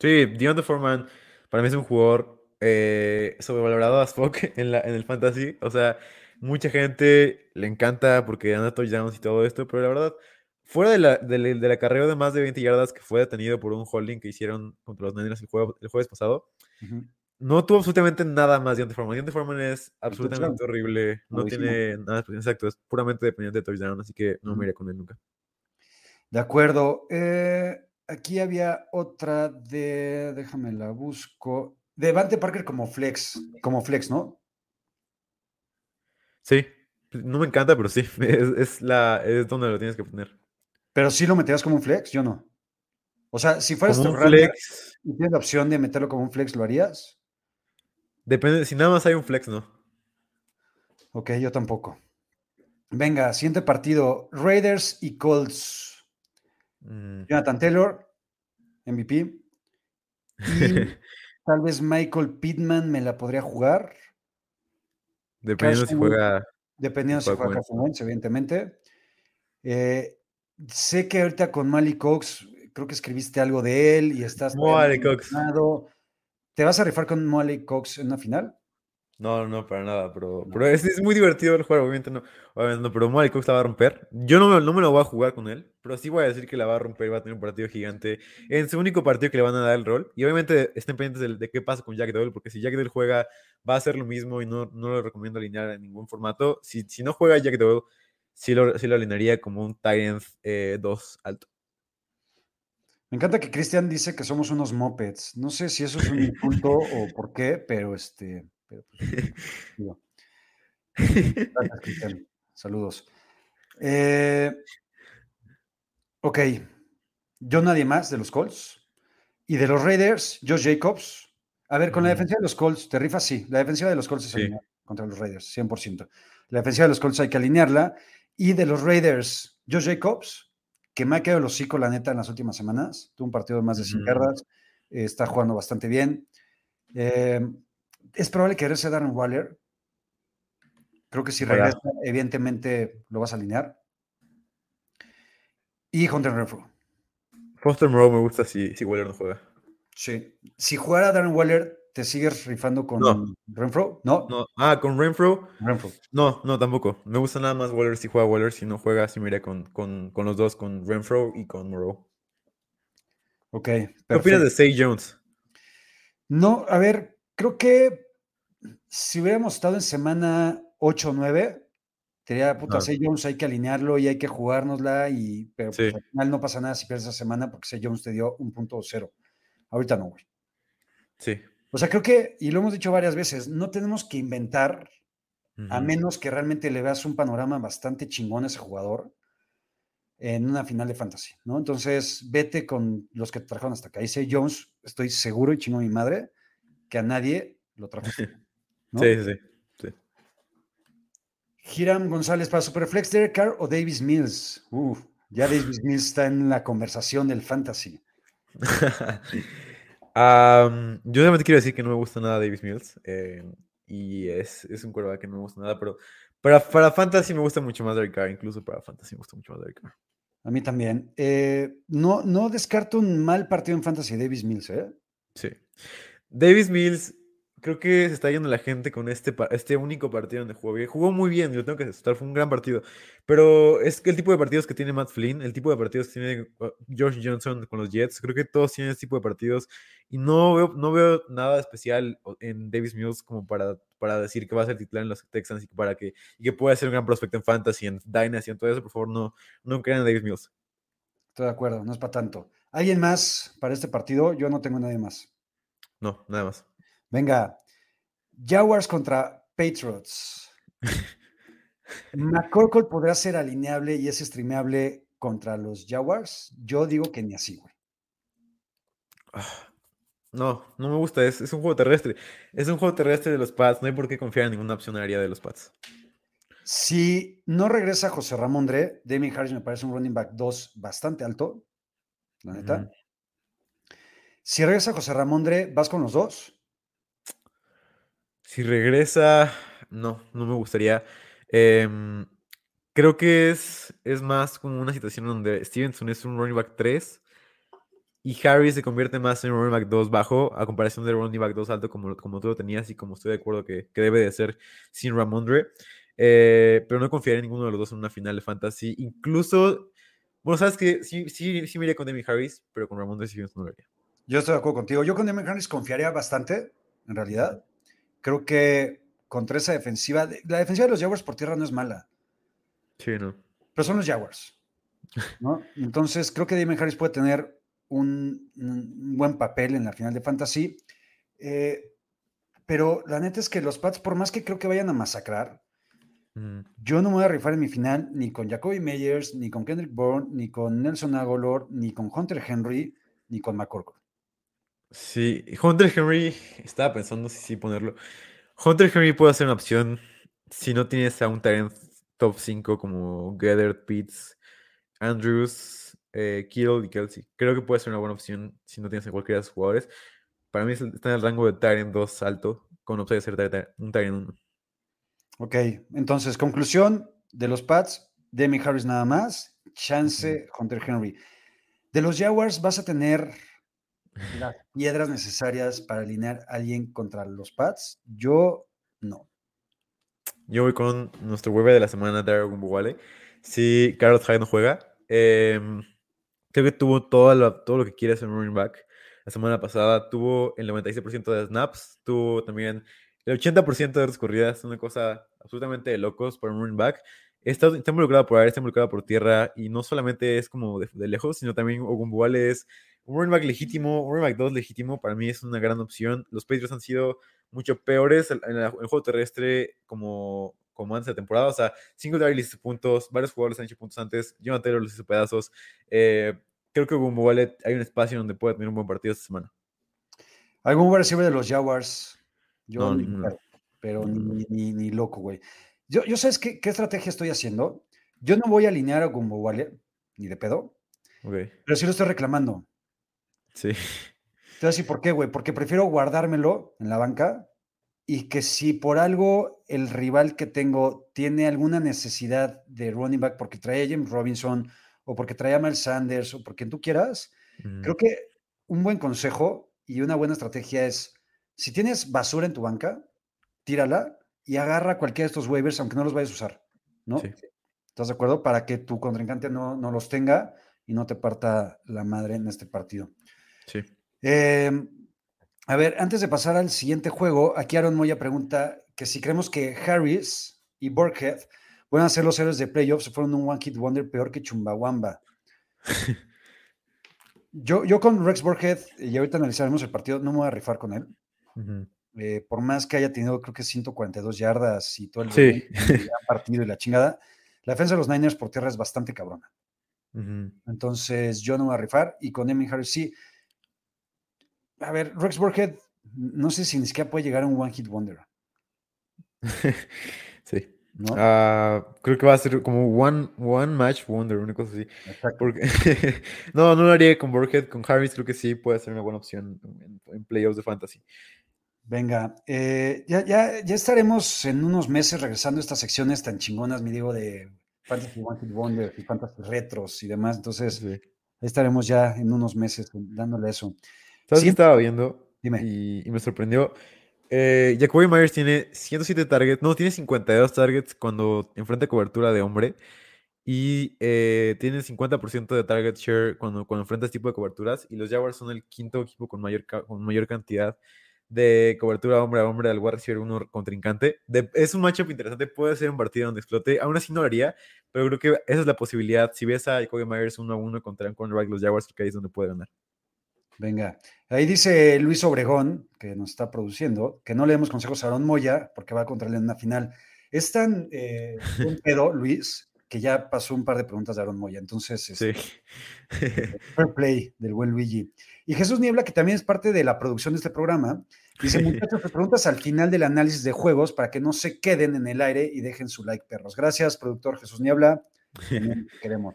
Sí, Deonta Foreman para mí es un jugador eh, sobrevalorado en, la, en el fantasy. O sea, mucha gente le encanta porque anda touchdowns y todo esto, pero la verdad, fuera de la, de, la carrera de más de 20 yardas que fue detenido por un holding que hicieron contra los Niners el, el jueves pasado, no tuvo absolutamente nada más de. Deontay Foreman es absolutamente horrible, no tiene nada, exacto, es puramente dependiente de touchdown, así que no me iría con él nunca. De acuerdo. Eh, aquí había otra de, déjame la busco. Devante Parker como flex, como flex, ¿no? Sí, no me encanta, pero sí, es, la, es donde lo tienes que poner. Pero sí lo meterías como un flex, yo no. O sea, si fueras tu flex y tienes la opción de meterlo como un flex, ¿lo harías? Depende, si nada más hay un flex, no. Ok, yo tampoco. Venga, siguiente partido: Raiders y Colts. Mm. Jonathan Taylor, MVP. tal vez Michael Pittman me la podría jugar. Dependiendo si juega. Dependiendo si juega Carson Wentz, evidentemente. Eh, sé que ahorita con Malik Cox, creo que escribiste algo de él y estás. Malik Cox. ¿Te vas a rifar con Malik Cox en una final? No, no, para nada, pero, pero es, es, muy divertido el juego, obviamente no, obviamente no pero Malik Cox la va a romper. Yo no, no me lo voy a jugar con él, pero sí voy a decir que la va a romper y va a tener un partido gigante en su único partido que le van a dar el rol. Y obviamente estén pendientes de, qué pasa con Jack Doyle, porque si Jack Doyle juega, va a hacer lo mismo y no, no lo recomiendo alinear en ningún formato. Si, si no juega Jack Doyle, sí lo, sí lo alinearía como un 2 eh, alto. Me encanta que Cristian dice que somos unos mopeds. No sé si eso es un insulto o por qué, pero este pues, Saludos. Eh, ok. Yo nadie más de los Colts. Y de los Raiders, Josh Jacobs. A ver, con la defensiva de los Colts, ¿te rifas? Sí, la defensiva de los Colts es contra los Raiders, 100%. La defensiva de los Colts hay que alinearla. Y de los Raiders, Josh Jacobs, que me ha quedado el hocico, la neta, en las últimas semanas. Tuvo un partido de más de 100 yardas. está jugando bastante bien. Eh, es probable que regrese Darren Waller. Creo que si regresa, evidentemente lo vas a alinear. Y Hunter Renfro. Foster Moreau me gusta si, si Waller no juega. Sí. Si jugara Darren Waller, ¿te sigues rifando con Renfro? ¿No? no. Ah, con Renfro. Renfro. No, no, tampoco. Me gusta nada más Waller si juega Waller. Si no juega, si me iría con, con, con los dos, con Renfro y con Moreau. Ok. ¿Qué opinas de Say Jones? No, a ver, creo que si hubiéramos estado en semana 8 o 9, diría, puta, Say Jones hay que alinearlo y hay que jugárnosla, y, pero pues, al final no pasa nada si pierdes esa semana porque Say Jones te dio un punto cero. Ahorita no, güey. Sí. O sea, creo que, y lo hemos dicho varias veces, no tenemos que inventar, a menos que realmente le veas un panorama bastante chingón a ese jugador en una final de fantasy, ¿no? Entonces, vete con los que te trajeron hasta acá. Y Say Jones, estoy seguro y chingo mi madre, que a nadie lo trajo. Sí, sí, sí. Hiram González para Superflex, Derek Carr o Davis Mills. Uf, ya Davis Mills está en la conversación del fantasy. yo solamente quiero decir que no me gusta nada Davis Mills. Eh, y es, es un quarterback que no me gusta nada, pero para, para fantasy me gusta mucho más Derek Carr. Incluso para fantasy me gusta mucho más Derek Carr. A mí también. Eh, no, no descarto un mal partido en fantasy Davis Mills, ¿eh? Sí. Davis Mills creo que se está yendo la gente con este, este único partido donde jugó bien. Jugó muy bien, lo tengo que aceptar, fue un gran partido. Pero es que el tipo de partidos que tiene Matt Flynn, el tipo de partidos que tiene George uh, Johnson con los Jets, creo que todos tienen este tipo de partidos. Y no veo, no veo nada especial en Davis Mills como para, para decir que va a ser titular en los Texans y que, para que, y que puede ser un gran prospecto en Fantasy, en Dynasty, en todo eso. Por favor, no, no crean en Davis Mills. Estoy de acuerdo, no es para tanto. ¿Alguien más para este partido? Yo no tengo nadie más. No, nada más. Venga, Jaguars contra Patriots. ¿McCorkle podrá ser alineable y es streameable contra los Jaguars? Yo digo que ni así, güey. Ah, no, no me gusta. Es, un juego terrestre. Es un juego terrestre de los Pats. No hay por qué confiar en ninguna opción aérea de los Pats. Si no regresa José Ramón Dre, Damien Harris me parece un running back 2 bastante alto. La neta. Si regresa José Ramón Dre, ¿vas con los dos? Si regresa, no, no me gustaría. Em, creo que es, es más como una situación donde Stevenson es un running back 3 y Harry se convierte más en un running back 2 bajo a comparación del running back 2 alto como, como tú lo tenías y como estoy de acuerdo que, debe de ser sin Ramondre. Eh, pero no confiaré en ninguno de los dos en una final de fantasy. Incluso, bueno, sabes que sí, sí, sí me iría con Demi Harris, pero con Ramondre sí no lo haría. Yo estoy de acuerdo contigo. Yo con Demi Harris confiaría bastante, en realidad. Creo que contra esa defensiva, la defensiva de los Jaguars por tierra no es mala. Sí, no. Pero son los Jaguars. ¿no? Entonces, creo que Damon Harris puede tener un, buen papel en la final de Fantasy. Eh, pero la neta es que los Pats, por más que creo que vayan a masacrar, mm. yo no me voy a rifar en mi final ni con Jacoby Meyers, ni con Kendrick Bourne, ni con Nelson Agolor, ni con Hunter Henry, ni con McCorkle. Sí, Hunter Henry, estaba pensando si sí ponerlo. Hunter Henry puede ser una opción si no tienes a un talent top 5 como Gathered, Pitts, Andrews, eh, Kittle y Kelsey. Creo que puede ser una buena opción si no tienes a cualquiera de esos jugadores. para mí está en el rango de Tyrant 2 alto, con opción de ser un Tyrant 1. Ok, entonces, conclusión de los Pats, Demi Harris nada más, chance Hunter Henry. De los Jaguars vas a tener las piedras necesarias para alinear a alguien contra los Pats. Yo no. Yo voy con nuestro web de la semana, Daryl Gumbuwale. Si Carlos Hyde no juega, em, creo que tuvo todo todo lo que quiere hacer running back. La semana pasada tuvo el 96% de snaps, tuvo también el 80% de las corridas, una cosa absolutamente de locos para un running back. Está, está involucrado por aire, está involucrado por tierra, y no solamente es como de, lejos, sino también Ogunbuale es un running back legítimo, un running back 2 legítimo, para mí es una gran opción. Los Patriots han sido mucho peores en, el, juego terrestre como, como antes de temporada, o sea, Singletary les hizo puntos, varios jugadores han hecho puntos antes, Jonathan Taylor les hizo pedazos. Eh, creo que Ogunbuale hay un espacio donde puede tener un buen partido esta semana. ¿Algún receiver de los Jaguars? Yo no, pero ni, ni, loco, güey. Yo, yo ¿sabes qué, qué, estrategia estoy haciendo? Yo no voy a alinear a Gumbo Wale, ni de pedo. Pero sí lo estoy reclamando. Sí. Te voy a decir por qué, güey. Porque prefiero guardármelo en la banca y que si por algo el rival que tengo tiene alguna necesidad de running back porque trae a James Robinson o porque trae a Mel Sanders o porque tú quieras, creo que un buen consejo y una buena estrategia es si tienes basura en tu banca, tírala y agarra cualquiera de estos waivers, aunque no los vayas a usar, ¿no? ¿Estás de acuerdo? Para que tu contrincante no, no, los tenga y no te parta la madre en este partido. Sí. Em, a ver, antes de pasar al siguiente juego, aquí Aaron Moya pregunta que si creemos que Harris y Burkhead a ser los héroes de playoffs, fueron un One Kid Wonder peor que Chumbawamba. yo, yo con Rex Burkhead, y ahorita analizaremos el partido, no me voy a rifar con él. Eh, por más que haya tenido, creo que 142 yardas y todo el partido y la chingada, la defensa de los Niners por tierra es bastante cabrona. Entonces, yo no voy a rifar. Y con Emily Harris, sí. A ver, Rex Burkhead, no sé si ni siquiera puede llegar a un One Hit Wonder. sí. Ah, creo que va a ser como one, one match wonder, una cosa así. Porque, no, no lo haría con Burkhead, con Harris creo que sí puede ser una buena opción en playoffs de fantasy. Venga, eh, ya, ya, ya estaremos en unos meses regresando a estas secciones tan chingonas, me digo, de Fantasy Wanted Wonder y Fantasy Retros y demás. Entonces, ahí estaremos ya en unos meses dándole eso. ¿Sabes qué estaba viendo? Dime. Y, me sorprendió. Eh, Jacoby Myers tiene 107 targets, no, tiene 52 targets cuando enfrenta cobertura de hombre. Y eh, tiene 50% de target share cuando, cuando enfrenta este tipo de coberturas. Y los Jaguars son el quinto equipo con mayor, con mayor cantidad de cobertura hombre a hombre al wide receiver uno contrincante. es un matchup interesante, puede ser un partido donde explote. Aún así no lo haría, pero creo que esa es la posibilidad. Si ves a Jacoby Myers uno a uno contra un cornerback los Jaguars, que ahí es donde puede ganar. Venga, ahí dice Luis Obregón, que nos está produciendo, que no le demos consejos a Aaron Moya porque va contra él en una final. Es tan eh, un pedo, Luis, que ya pasó un par de preguntas de Aaron Moya. Entonces, sí. Este, fair play del buen Luigi. Y Jesús Niebla, que también es parte de la producción de este programa, dice, muchachos, preguntas al final del análisis de juegos para que no se queden en el aire y dejen su like, perros. Gracias, productor Jesús Niebla. queremos.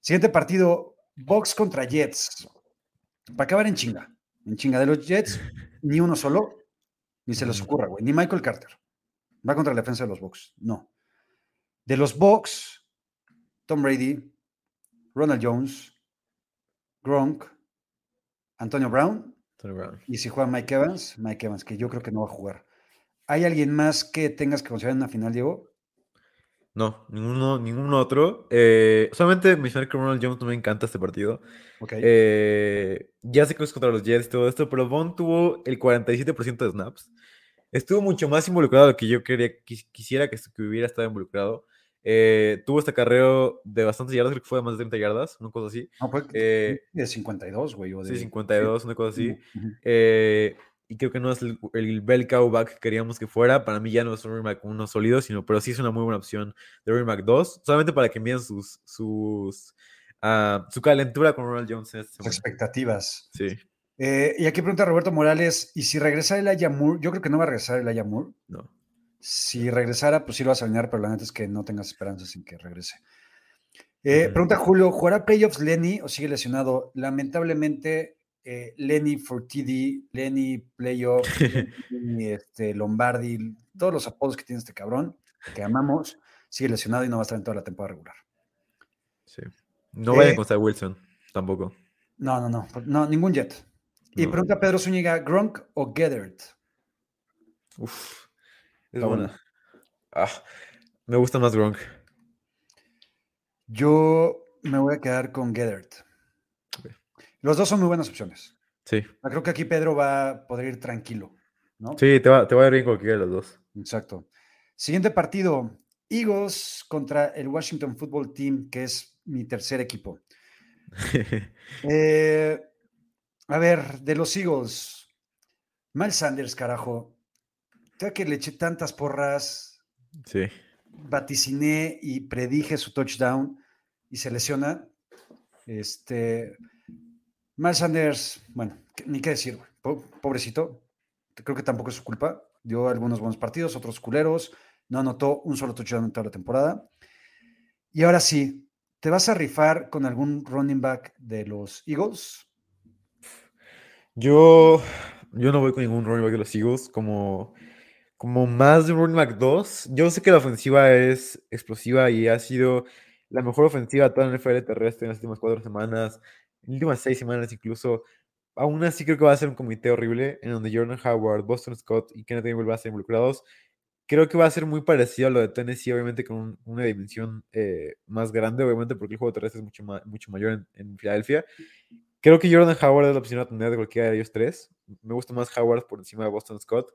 Siguiente partido, Box contra Jets. Para acabar en chinga. En chinga de los Jets, ni uno solo, ni se les ocurra, güey. Ni Michael Carter. Va contra la defensa de los Box. No. De los Box, Tom Brady, Ronald Jones, Gronk, Antonio Brown. Y si juega Mike Evans, Mike Evans, que yo creo que no va a jugar. ¿Hay alguien más que tengas que considerar en la final, Diego? No, ninguno, ningún otro. Eh, solamente mencionar que Ronald Jones no me encanta este partido. Eh, ya sé que es contra los Jets y todo esto, pero Bond tuvo el 47% de snaps. Estuvo mucho más involucrado de lo que yo quería, quisiera que, que hubiera estado involucrado. Eh, tuvo este acarreo de bastantes yardas, creo que fue de más de 30 yardas, una cosa así. No, fue eh, de 52, güey. Sí, 52, una cosa así. Eh, y creo que no es el, el bell cow back que queríamos que fuera. Para mí ya no es un running uno sólido, sino, pero sí es una muy buena opción de back 2, solamente para que envíen sus, sus, uh, su calentura con Ronald Jones. Sus expectativas. Sí. y aquí pregunta Roberto Morales, ¿y si regresa el Ayamur? Yo creo que no va a regresar el Ayamur. No. Si regresara, pues sí lo vas a alinear, pero la neta es que no tengas esperanzas en que regrese. Eh, pregunta Julio, ¿jugará playoffs Lenny o sigue lesionado? Lamentablemente, eh, Lenny Fortidi, Lenny Playoff, Lenny, este, Lombardi, todos los apodos que tiene este cabrón, que amamos, sigue lesionado y no va a estar en toda la temporada regular. Sí. No vaya con Wilson, tampoco. No, no, no, no, ningún jet. Y pregunta Pedro Zúñiga, ¿Gronk o Gethert? Uf, es buena. Ah, me gusta más Gronk. Yo me voy a quedar con Gethert. Los dos son muy buenas opciones. Sí. Creo que aquí Pedro va a poder ir tranquilo, ¿no? Sí, te va, te va a ir bien cualquiera de los dos. Exacto. Siguiente partido, Eagles contra el Washington Football Team, que es mi tercer equipo. Eh, a ver, de los Eagles, Miles Sanders, carajo. Tengo que le eché tantas porras. Sí. Vaticiné y predije su touchdown y se lesiona. Este. Miles Sanders, bueno, ni qué decir, pobrecito. Creo que tampoco es su culpa. Dio algunos buenos partidos, otros culeros. No anotó un solo touchdown en toda la temporada. Y ahora sí, ¿te vas a rifar con algún running back de los Eagles? Yo, yo no voy con ningún running back de los Eagles. Como, como más de running back 2. Yo sé que la ofensiva es explosiva y ha sido la mejor ofensiva de toda la NFL terrestre en las últimas cuatro semanas, en últimas seis semanas incluso. Aún así creo que va a ser un comité horrible en donde Jordan Howard, Boston Scott y Kenneth Gainwell van a ser involucrados. Creo que va a ser muy parecido a lo de Tennessee, obviamente con una dimensión eh, más grande, obviamente porque el juego terrestre es mucho, mucho mayor en, en, Filadelfia. Creo que Jordan Howard es la opción a tener de cualquiera de ellos tres. Me gusta más Howard por encima de Boston Scott.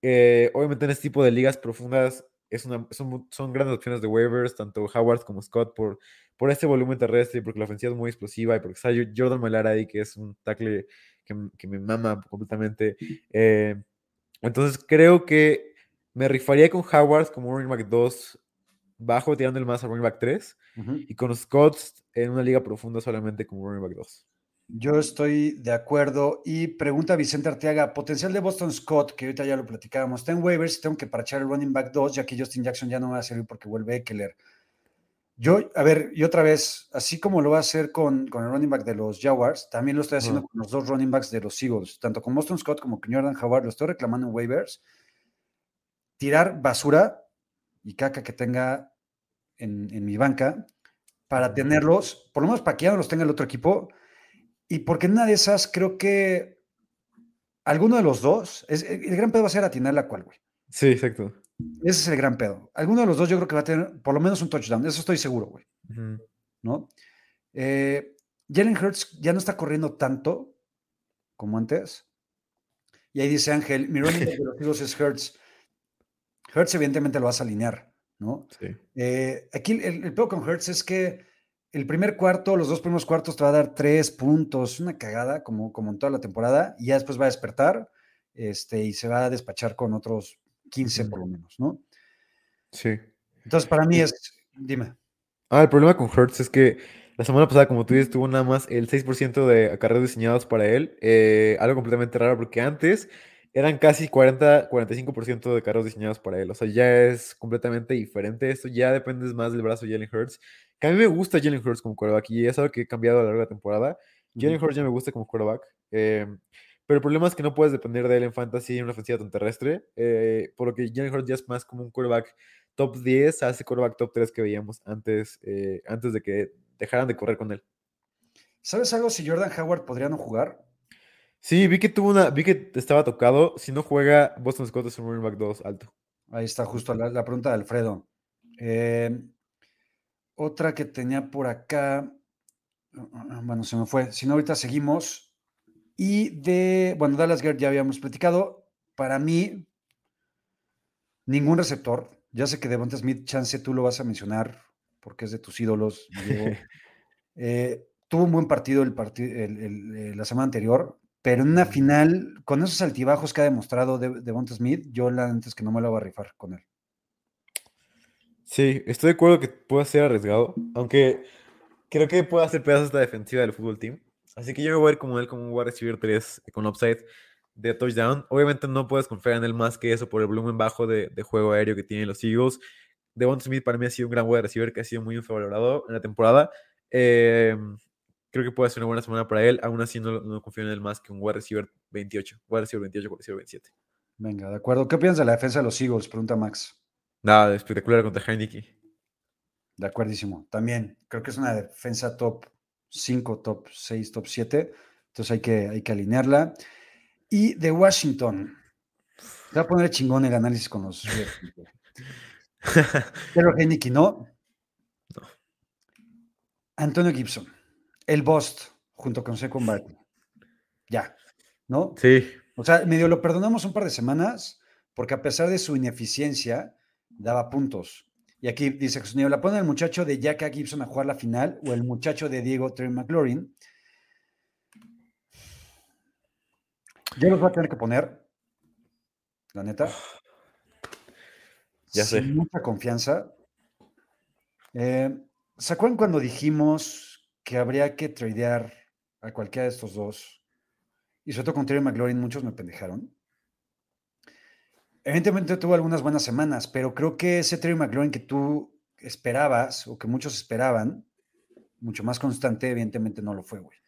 Eh, obviamente en este tipo de ligas profundas es una, son, son, grandes opciones de waivers, tanto Howard como Scott, por, por este volumen terrestre, porque la ofensiva es muy explosiva y porque está Jordan Malar ahí, que es un tackle que, que me mama completamente. Eh, entonces creo que me rifaría con Howard como running back 2 bajo, tirando el más a running back 3. Y con Scott en una liga profunda solamente como running back 2. Yo estoy de acuerdo. Y pregunta Vicente Arteaga, potencial de Boston Scott, que ahorita ya lo platicábamos, está en waivers, tengo que parachar el running back 2, ya que Justin Jackson ya no va a servir porque vuelve Eckler. Yo, a ver, y otra vez, así como lo va a hacer con, con el running back de los Jaguars, también lo estoy haciendo con los dos running backs de los Eagles, tanto con Boston Scott como con Jordan Howard, lo estoy reclamando en waivers tirar basura y caca que tenga en, mi banca para tenerlos, por lo menos para que ya no los tenga el otro equipo. Y porque en una de esas creo que alguno de los dos, es, el gran pedo va a ser atinar la cual, güey. Sí, exacto. Ese es el gran pedo. Alguno de los dos yo creo que va a tener por lo menos un touchdown, eso estoy seguro, güey. ¿No? Eh, Jalen Hurts ya no está corriendo tanto como antes. Y ahí dice Ángel, mi running de los es Hurts. Hertz evidentemente lo vas a alinear, ¿no? Sí. Eh, aquí el, el peor con Hertz es que el primer cuarto, los dos primeros cuartos te va a dar tres puntos, una cagada como, como en toda la temporada, y ya después va a despertar este, y se va a despachar con otros 15 por lo menos, ¿no? Sí. Entonces, para mí es, dime. Ah, el problema con Hertz es que la semana pasada, como tú dices, tuvo nada más el 6% de acarreos diseñados para él, eh, algo completamente raro porque antes eran casi 40, 45% de carros diseñados para él. O sea, ya es completamente diferente. Esto ya depende más del brazo de Jalen Hurts. Que a mí me gusta Jalen Hurts como quarterback y es algo que he cambiado a lo largo de la temporada. Jalen Hurts ya me gusta como quarterback. Em, pero el problema es que no puedes depender de él en fantasy en una ofensiva tan terrestre. Eh, por lo que Jalen Hurts ya es más como un quarterback top 10 a ese quarterback top 3 que veíamos antes, eh, antes de que dejaran de correr con él. ¿Sabes algo si Jordan Howard podría no jugar? Sí, vi que tuvo una, vi que estaba tocado. Si no juega, Boston Scott es un running back 2 alto. Ahí está justo la, pregunta de Alfredo. Eh, otra que tenía por acá. Ah, bueno, se me fue. Si no, ahorita seguimos. Y de, bueno, Dallas Gerd ya habíamos platicado. Para mí, ningún receptor. Ya sé que Devonta Smith, chance tú lo vas a mencionar porque es de tus ídolos. Eh, tuvo un buen partido el, el, la semana anterior. Pero en una final, con esos altibajos que ha demostrado de, de Smith, yo la antes que no me lo voy a rifar con él. Sí, estoy de acuerdo que pueda ser arriesgado, aunque creo que puede hacer pedazos esta defensiva del fútbol team. Así que yo me voy a ir como él, como voy a recibir tres con upside de touchdown. Obviamente no puedes confiar en él más que eso por el volumen bajo de, juego aéreo que tienen los Eagles. Devonta Smith para mí ha sido un gran wide receiver que ha sido muy infravalorado en la temporada. Eh, Creo que puede ser una buena semana para él. Aún así, no, no confío en él más que un wide receiver 28. Wide receiver 28, wide receiver 27. Venga, de acuerdo. ¿Qué piensas de la defensa de los Eagles? Pregunta Max. Nada, espectacular contra Heineken. De acuerdísimo. También creo que es una defensa top 5, top 6, top 7. Entonces hay que, hay que alinearla. Y de Washington. Te va a poner chingón el análisis con los. Pero Heineken no. No. Antonio Gibson. El Bost, junto con Second Barkley. Ya. ¿No? Sí. O sea, medio lo perdonamos un par de semanas, porque a pesar de su ineficiencia, daba puntos. Y aquí dice que la pone el muchacho de Jack Gibson a jugar la final o el muchacho de Diego Terry McLaurin. Yo los voy a tener que poner, la neta. Ya sé. Sin mucha confianza. Eh, ¿Se acuerdan cuando dijimos que habría que tradear a cualquiera de estos dos? Y sobre todo con Terry McLaurin, muchos me pendejaron. Evidentemente tuvo algunas buenas semanas, pero creo que ese Terry McLaurin que tú esperabas o que muchos esperaban, mucho más constante, evidentemente no lo fue, güey.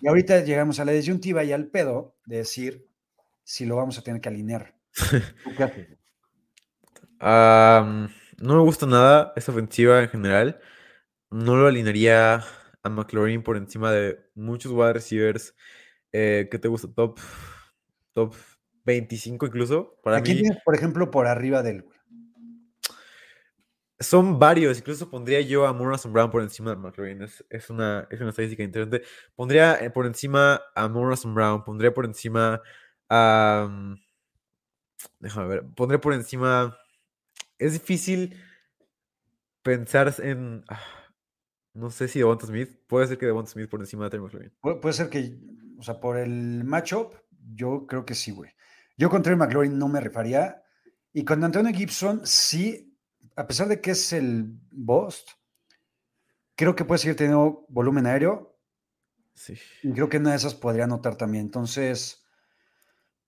Y ahorita llegamos a la disyuntiva y al pedo de decir si lo vamos a tener que alinear. ¿Tú qué haces? no me gusta nada esa ofensiva en general. No lo alinearía a McLaurin por encima de muchos wide receivers. Eh, ¿qué te gusta? Top, top 25 incluso. Para ¿A quién mí tienes, por ejemplo, por arriba del güey? son varios. Incluso pondría yo a Morrison Brown por encima de McLaurin. Es, es una, es una estadística interesante. Pondría eh, por encima a Morrison Brown. Pondría por encima a... mm, Déjame ver. Pondré por encima... Es difícil pensar en... ah, No sé si Devonta Smith. Puede ser que Devonta Smith por encima de Terry McLaurin. Pu- puede ser que, o sea, por el matchup, yo creo que sí, güey. Yo con Terry McLaurin no me rifaría. Y con Antonio Gibson, sí, a pesar de que es el Bost, creo que puede seguir teniendo volumen aéreo. Sí. Y creo que una de esas podría anotar también. Entonces,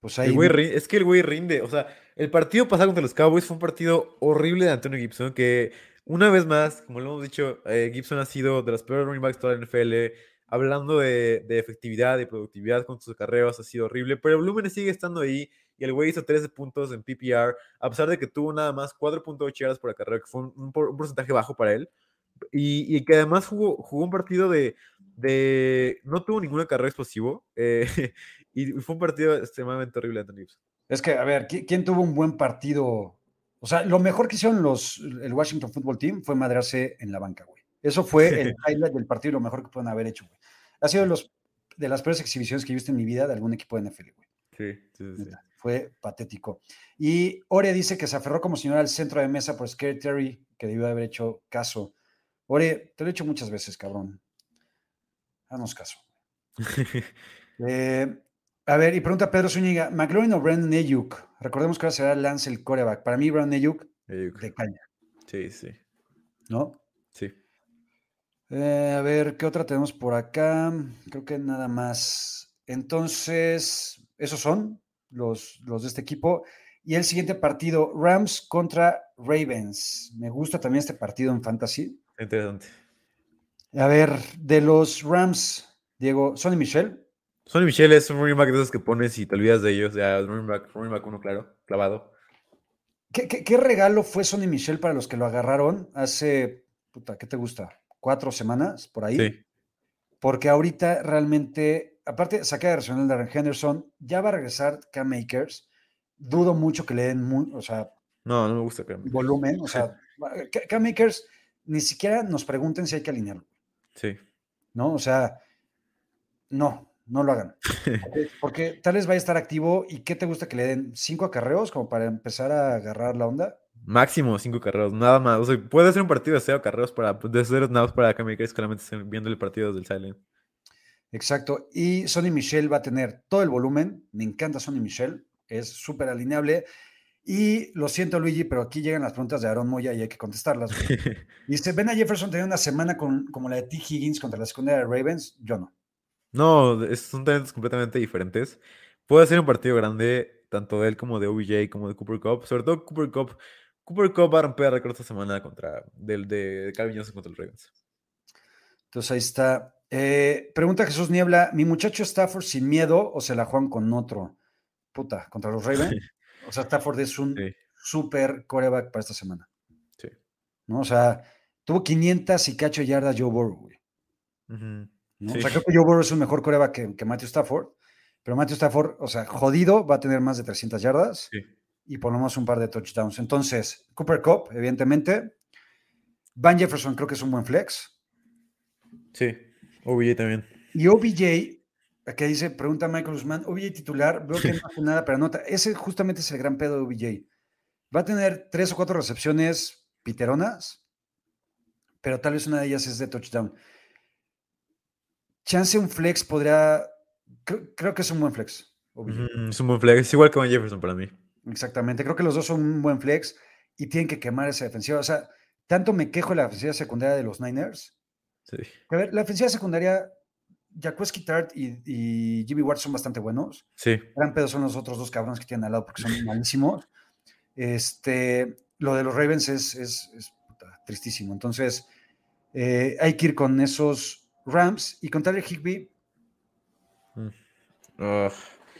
pues ahí. El güey es que el güey rinde. O sea, el partido pasado contra los Cowboys fue un partido horrible de Antonio Gibson. Que una vez más, como lo hemos dicho, eh, Gibson ha sido de los peores running backs de toda la NFL. Hablando de, de efectividad y productividad con sus carreras, ha sido horrible. Pero el volumen sigue estando ahí. Y el güey hizo 13 puntos en PPR. A pesar de que tuvo nada más 4.8 yardas por la carrera, que fue un, un por- un porcentaje bajo para él. Y, y que además jugó, jugó un partido de, de. No tuvo ninguna carrera explosivo. eh, y fue un partido extremadamente horrible de Antonio Gibson. Es que, a ver, ¿qui- ¿quién tuvo un buen partido? O sea, lo mejor que hicieron los, el Washington Football Team fue madrearse en la banca, güey. Eso fue el highlight del partido lo mejor que pueden haber hecho, güey. Ha sido de, los, de las peores exhibiciones que he visto en mi vida de algún equipo de NFL, güey. Sí, sí, sí. Fue patético. Y Ore dice que se aferró como si no era al centro de mesa por Scary Terry, que debió de haber hecho caso. Ore, te lo he hecho muchas veces, cabrón. Haznos caso. Eh, a ver, y pregunta Pedro Zúñiga, ¿McLaurin o Brandon Ayuk? Recordemos que ahora será Lance el coreback. Para mí, Brandon Ayuk Ayuk. de caña, Sí, sí, ¿no? sí. Eh, a ver, ¿qué otra tenemos por acá? Creo que nada más. Entonces, esos son los, los de este equipo. Y el siguiente partido, Rams contra Ravens. Me gusta también este partido en Fantasy. Interesante. A ver, de los Rams, Diego, Sonny Michel. Sonny Michel es un running back de esos que pones y te olvidas de ellos. Ya, running back, running back uno, claro, clavado. ¿Qué, qué, qué regalo fue Sonny Michel para los que lo agarraron hace, puta, ¿qué te gusta? ¿Cuatro semanas por ahí? Sí. Porque ahorita realmente, aparte, saqué de Racional de Henderson, ya va a regresar Cam Makers. Dudo mucho que le den, mu- o sea, No, no me gusta. créeme. volumen. O sea, Ca- Cam Makers, ni siquiera nos pregunten si hay que alinearlo, Sí. ¿no? O sea, no, no lo hagan. Porque- Porque tal vez vaya a estar activo y ¿qué te gusta que le den? ¿Cinco acarreos como para empezar a agarrar la onda? Máximo cinco carreros, nada más. O sea, puede ser un partido de cero carreros para, de cero snaps para me quedes solamente viendo el partido desde el silent. Exacto. Y Sonny Michel va a tener todo el volumen. Me encanta Sonny Michel. Es súper alineable. Y lo siento, Luigi, pero aquí llegan las preguntas de Aaron Moya y hay que contestarlas. Dice, ¿ven a Jefferson tener una semana con, como la de T. Higgins contra la secundaria de Ravens? Yo no. No, es- son talentos completamente diferentes. Puede ser un partido grande, tanto de él como de OBJ, como de Cooper Cup. Sobre todo Cooper Cup. Cooper Cup va a romper récord esta semana contra del de Calvin Johnson contra los Ravens. Entonces ahí está Eh, pregunta Jesús Niebla, ¿mi muchacho Stafford sin miedo o se la juegan con otro? Puta, contra los Ravens. O sea, Stafford es un Sí, super coreback para esta semana. sí. ¿no? O sea, tuvo 500 y cacho yardas Joe Burrow, güey. ¿no? Sí. O sea, creo que Joe Burrow es un mejor coreback que, que Matthew Stafford, pero Matthew Stafford, o sea, jodido, va a tener más de 300 yardas Sí. y por lo menos un par de touchdowns. Entonces, Cooper Cup, evidentemente. Van Jefferson creo que es un buen flex. Sí. OBJ también. Y OBJ, aquí dice, pregunta Michael Guzmán, OBJ titular, veo que no hace nada, pero anota. Ese justamente es el gran pedo de OBJ. Va a tener tres o cuatro recepciones piteronas, pero tal vez una de ellas es de touchdown. Chance un flex podría, creo, creo que es un buen flex. OBJ. Ujú, Es un buen flex. Es igual que Van Jefferson para mí. Exactamente, creo que los dos son un buen flex y tienen que quemar esa defensiva. O sea, tanto me quejo de la defensiva secundaria de los Niners. Sí. A ver, la defensiva secundaria, Jaquiski Tart y, y Jimmy Ward son bastante buenos. Sí. Gran pedo son los otros dos cabrones que tienen al lado porque son malísimos. Este, lo de los Ravens es, es- es, puta, tristísimo. Entonces, eh, hay que ir con esos Rams y con Tyler Higby. Ah,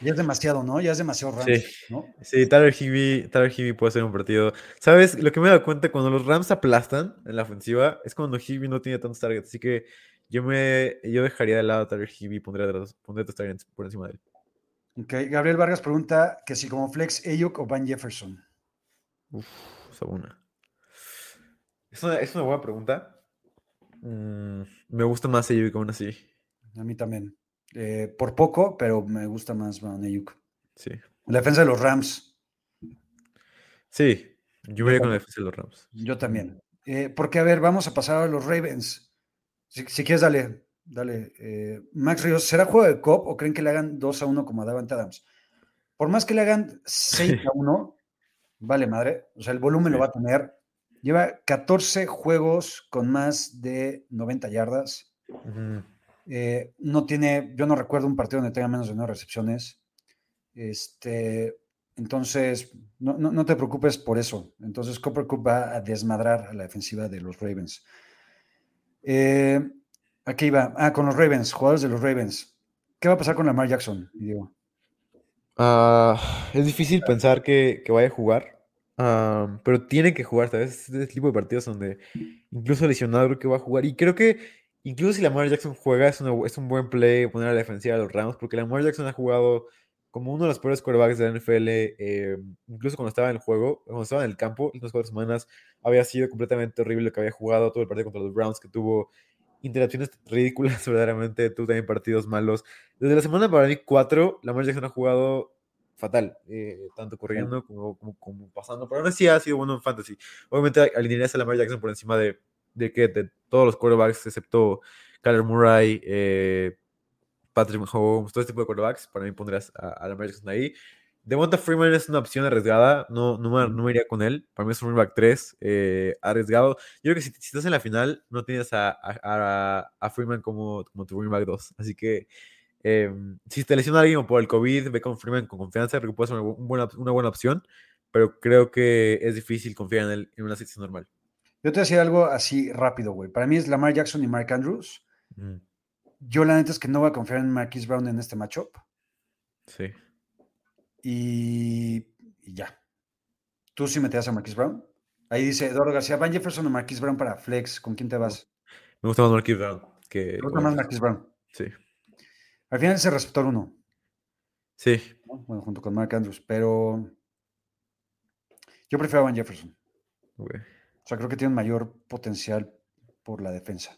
Ya es demasiado, ¿no? Ya es demasiado Rams, Sí. ¿no? sí, Tyler Higby, Tyler Higby puede ser un partido. ¿Sabes? Lo que me he dado cuenta cuando los Rams aplastan en la ofensiva es cuando Higby no tiene tantos targets. Así que yo me yo dejaría de lado a Tyler Higby y pondría, pondría targets por encima de él. Ok, Gabriel Vargas pregunta que si como flex Ayuk o Van Jefferson. Uf, esa. Es una, es una buena pregunta. Mm, me gusta más Ayuk aún así. A mí también. Eh, por poco, pero me gusta más Van Ayuk. Sí. La defensa de los Rams, Sí. Yo iría con la defensa de los Rams. yo también. Eh, porque, a ver, vamos a pasar a los Ravens. Si, si quieres, dale. Dale. Eh, Max Ríos, ¿será juego de cop o creen que le hagan 2 a 1 como a Davante Adams? Por más que le hagan 6 a 1, vale madre. O sea, el volumen lo va a tener. Lleva 14 juegos con más de 90 yardas. Ujú. Eh, no tiene, yo no recuerdo un partido donde tenga menos de 9 recepciones. Este, entonces, no, no- no te preocupes por eso. Entonces, Copper Cup va a desmadrar a la defensiva de los Ravens. Eh, aquí va. Ah, con los Ravens, jugadores de los Ravens. ¿Qué va a pasar con Lamar Jackson? Diego? Ah, es difícil pensar que, que vaya a jugar, ah, pero tiene que jugar, ¿sabes? Es tipo de partidos donde incluso lesionado creo que va a jugar. Y creo que incluso si Lamar Jackson juega, es, una es un buen play poner a la defensiva de los Rams, porque Lamar Jackson ha jugado como uno de los peores quarterbacks de la NFL, eh, incluso cuando estaba en el juego, cuando estaba en el campo, las cuatro semanas, había sido completamente horrible lo que había jugado, todo el partido contra los Browns, que tuvo interacciones ridículas, verdaderamente, tuvo también partidos malos. Desde la semana para mí 4, Lamar Jackson ha jugado fatal, eh, tanto corriendo como, como, como pasando, pero aún así ha sido bueno en fantasy. Obviamente alinearías a Lamar Jackson por encima de, de, que de todos los quarterbacks, excepto Kyler Murray, eh, Patrick Mahomes, todo este tipo de quarterbacks, para mí pondrías a, a Lamar Jackson ahí. Devonta Freeman es una opción arriesgada, no, no, me, no me iría con él. Para mí es un running back 3, eh, arriesgado. Yo creo que si, si, estás en la final, no tienes a, a, a Freeman como, como tu running back 2. Así que eh, si te lesiona alguien por el COVID, ve con Freeman con confianza, porque puede ser una, buena, una buena opción, pero creo que es difícil confiar en él en una situación normal. Yo te decía algo así rápido, güey. Para mí es Lamar Jackson y Mark Andrews. Mm. Yo la neta es que no voy a confiar en Marquise Brown en este matchup. Sí. Y, y ya. ¿Tú sí metías a Marquise Brown? Ahí dice Eduardo García, Van Jefferson o Marquise Brown para Flex. ¿Con quién te vas? Me gusta más Marquise Brown. Que, Me gusta más Marquise Brown. Sí. Al final es el receptor uno. Sí. ¿no? Bueno, junto con Mark Andrews, pero yo prefiero a Van Jefferson. Okay. O sea, creo que tiene un mayor potencial por la defensa.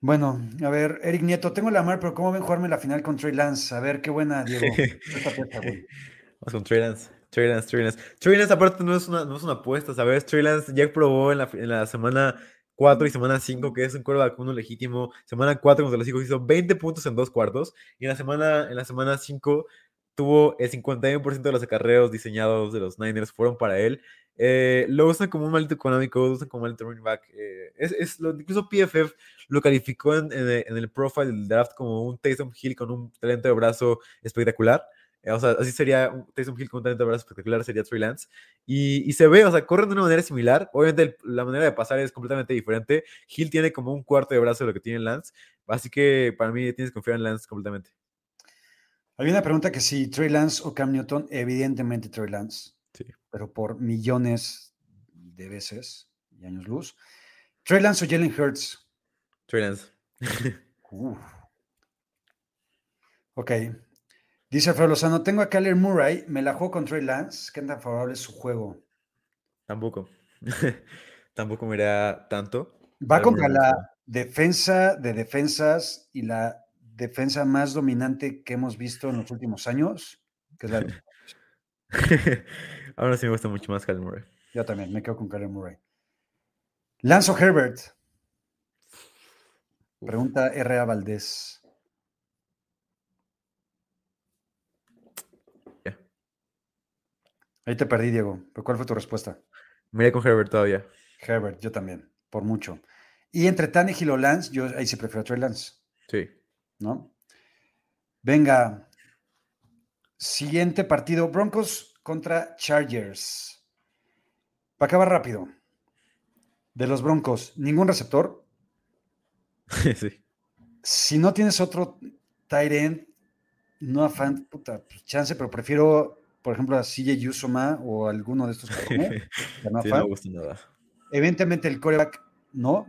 Bueno, a ver, Eric Nieto, tengo la mar, pero ¿cómo ven jugarme la final con Trey Lance? A ver, qué buena, Diego. Vamos con Trey Lance. Trey Lance, Trey Lance. Trey Lance, aparte, no es una, no es una apuesta, ¿sabes? Trey Lance ya probó en la, en la semana 4 y semana 5, que es un quarterback uno legítimo. Semana 4 contra los hijos hizo 20 puntos en dos cuartos. Y en la semana, en la semana 5 tuvo el 51% de los acarreos diseñados de los Niners fueron para él. Eh, lo usan como un maldito económico, lo usan como un maldito running back. Eh, es, es incluso PFF lo calificó en, en, el profile del draft como un Taysom Hill con un talento de brazo espectacular. Eh, o sea, así sería un Taysom Hill con un talento de brazo espectacular, sería Trey Lance. Y, y, se ve, o sea, corren de una manera similar. Obviamente la manera de pasar es completamente diferente. Hill tiene como un cuarto de brazo de lo que tiene Lance. Así que para mí tienes que confiar en Lance completamente. Había una pregunta que si Trey Lance o Cam Newton, evidentemente Trey Lance. Pero por millones de veces y años luz. Trey Lance o Jalen Hurts. Trey Lance. Uf. Ok. Dice Alfredo Lozano, tengo a Kyler Murray, me la juego con Trey Lance. ¿Qué tan favorable es su juego? Tampoco. Tampoco me da tanto. Va contra la defensa de defensas y la defensa más dominante que hemos visto en los últimos años, que es la Ahora sí me gusta mucho más Kyler Murray. Yo también, me quedo con Kyler Murray. Lanzo Herbert. Pregunta R.A. Valdés. Ahí te perdí, Diego. ¿Pero cuál fue tu respuesta? Me con Herbert todavía. Herbert, yo también, por mucho. Y entre Tannehill o Lance, yo ahí sí prefiero a Trey Lance. Sí. ¿No? Venga. Siguiente partido: Broncos contra Chargers. Para acabar rápido. De los Broncos, ningún receptor. sí. Si no tienes otro tight end, no afán, puta, pues, chance, pero prefiero por ejemplo, a CJ Yusoma o alguno de estos sí, no me gusta nada. Evidentemente el coreback no.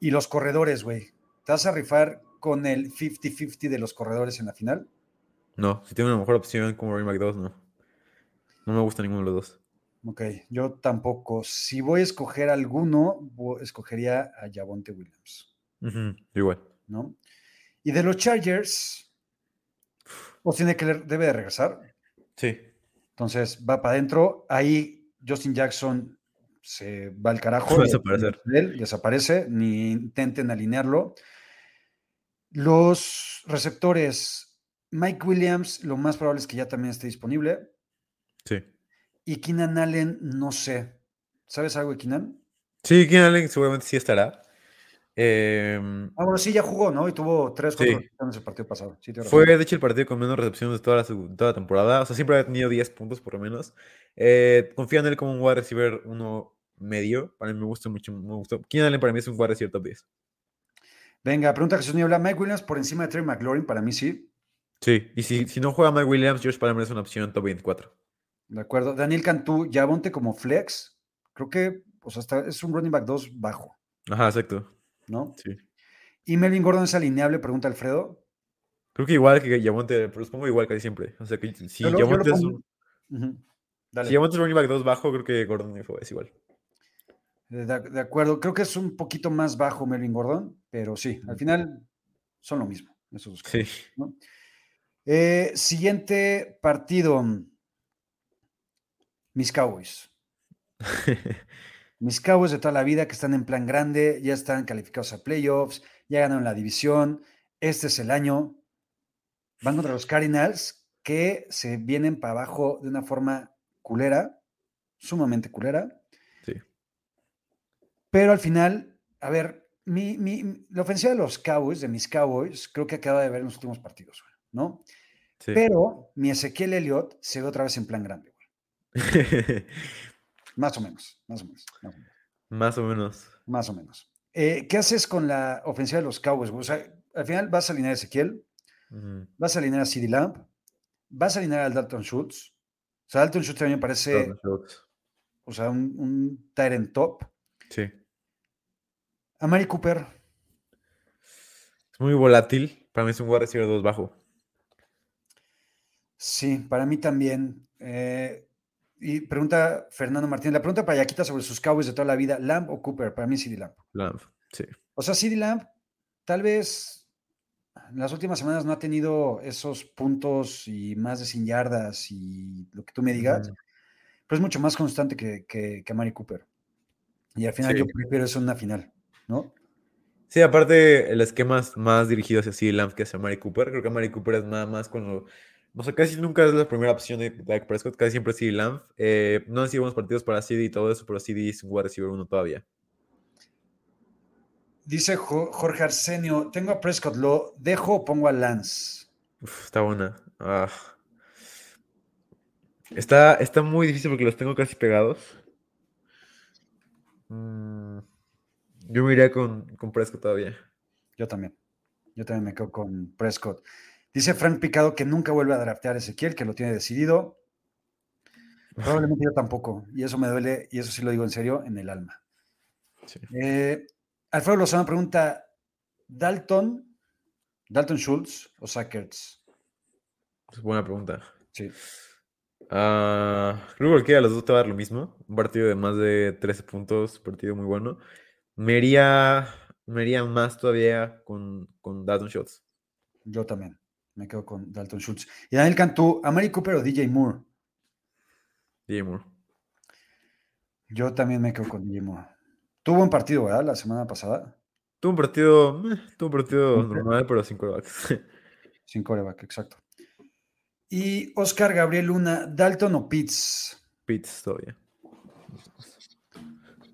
Y los corredores, güey. ¿Te vas a rifar con el 50-50 de los corredores en la final? No, si tengo una mejor opción como McDowell, no. No me gusta ninguno de los dos. Ok, yo tampoco. Si voy a escoger alguno, escogería a Javonte Williams. Igual. ¿No? Y de los Chargers, ¿o tiene que debe de regresar? Sí. Entonces va para adentro. Ahí Justin Jackson se va al carajo. Va a desaparecer. Él desaparece, ni intenten alinearlo. Los receptores, Mike Williams, lo más probable es que ya también esté disponible. Sí. Y Keenan Allen, no sé. ¿Sabes algo de Keenan? Sí, Keenan Allen seguramente sí estará. Em, ah, bueno, sí, ya jugó, ¿no? Y tuvo tres sí. en el partido pasado. Fue, de hecho, el partido con menos recepciones de toda la, toda la temporada. O sea, siempre ha tenido 10 puntos por lo menos. Eh, confío en él como un wide receiver uno medio. Para mí me gusta mucho. Me gustó. ¿Quién Allen para mí es un wide receiver top 10? Venga, pregunta Jesús Niebla. Mike Williams por encima de Trey McLaurin, para mí sí. Sí, y si, si no juega Mike Williams, Josh Palmer es una opción top 24. De acuerdo. Daniel Cantú, ya ponte como flex. Creo que, o sea, está, es un running back 2 bajo. Ajá, exacto. ¿No? Sí. ¿Y Melvin Gordon es alineable? Pregunta Alfredo. Creo que igual que Yamonte, pero los pongo igual casi siempre. O sea que si Yamonte es un. Si Yamonte es running back 2 bajo, creo que Gordon es igual. De, de, acuerdo, creo que es un poquito más bajo Melvin Gordon, pero sí, al final son lo mismo. Esos dos sí. ¿no? Eh, siguiente partido. Mis Cowboys. Mis Cowboys de toda la vida que están en plan grande, ya están calificados a playoffs, ya ganaron la división. Este es el año. Van contra los Cardinals que se vienen para abajo de una forma culera, sumamente culera. Sí. Pero al final, a ver, mi, mi, la ofensiva de los Cowboys, de mis Cowboys, creo que acaba de ver en los últimos partidos, ¿no? Sí. Pero mi Ezequiel Elliott se ve otra vez en plan grande, güey. Más o menos, más o menos. Más o menos. Más o menos. Eh, ¿Qué haces con la ofensiva de los Cowboys? O sea, al final vas a alinear a Ezequiel, uh -huh. vas a alinear a CD Lamp, vas a alinear al Dalton Schultz. O sea, Dalton Schultz también me parece, o sea, un, un Tyrant top. Sí. A Mari Cooper. Es muy volátil. Para mí es un wide receiver 2 bajo. Sí, para mí también. Eh, y pregunta Fernando Martín, la pregunta para Yaquita sobre sus Cowboys de toda la vida, ¿Lamb o Cooper? Para mí CD Lamb. Lamb, sí. O sea, CD Lamb tal vez en las últimas semanas no ha tenido esos puntos y más de 100 yardas y lo que tú me digas, mm. pero es mucho más constante que, que, que Mari Cooper. Y al final sí. yo prefiero eso en una final, ¿no? Sí, aparte el esquema es más dirigido hacia CD Lamb que hacia Mari Cooper. Creo que Mari Cooper es nada más cuando o sea, casi nunca es la primera opción de Dak Prescott, casi siempre es CD Lamb. Eh, no han sido buenos partidos para CD y todo eso, pero CD es un wide receiver uno todavía. Dice Jorge Arsenio, tengo a Prescott, ¿lo dejo o pongo a Lance? Uf, está buena. Ah. Está, está muy difícil porque los tengo casi pegados. Mm, yo me iría con, con Prescott todavía. Yo también. Yo también me quedo con Prescott. Dice Frank Picado que nunca vuelve a draftear a Ezequiel, que lo tiene decidido. Probablemente yo tampoco. Y eso me duele, y eso sí lo digo en serio, en el alma. Eh, Alfredo Lozano pregunta: ¿Dalton, Dalton Schultz o Sackers? Es buena pregunta. Sí. Ah, creo que cualquiera de los dos te va a dar lo mismo. Un partido de más de 13 puntos, partido muy bueno. Me iría, me más todavía con, con Dalton Schultz. Yo también. Me quedo con Dalton Schultz. Y Daniel Cantú, ¿Amari Cooper o DJ Moore? DJ Moore. Yo también me quedo con DJ Moore. Tuvo un partido, ¿verdad? La semana pasada. Tuvo un partido, eh, tuvo un partido normal, pero sin coreback. sin coreback, exacto. Y Oscar Gabriel Luna, ¿Dalton o Pitts? Pitts todavía.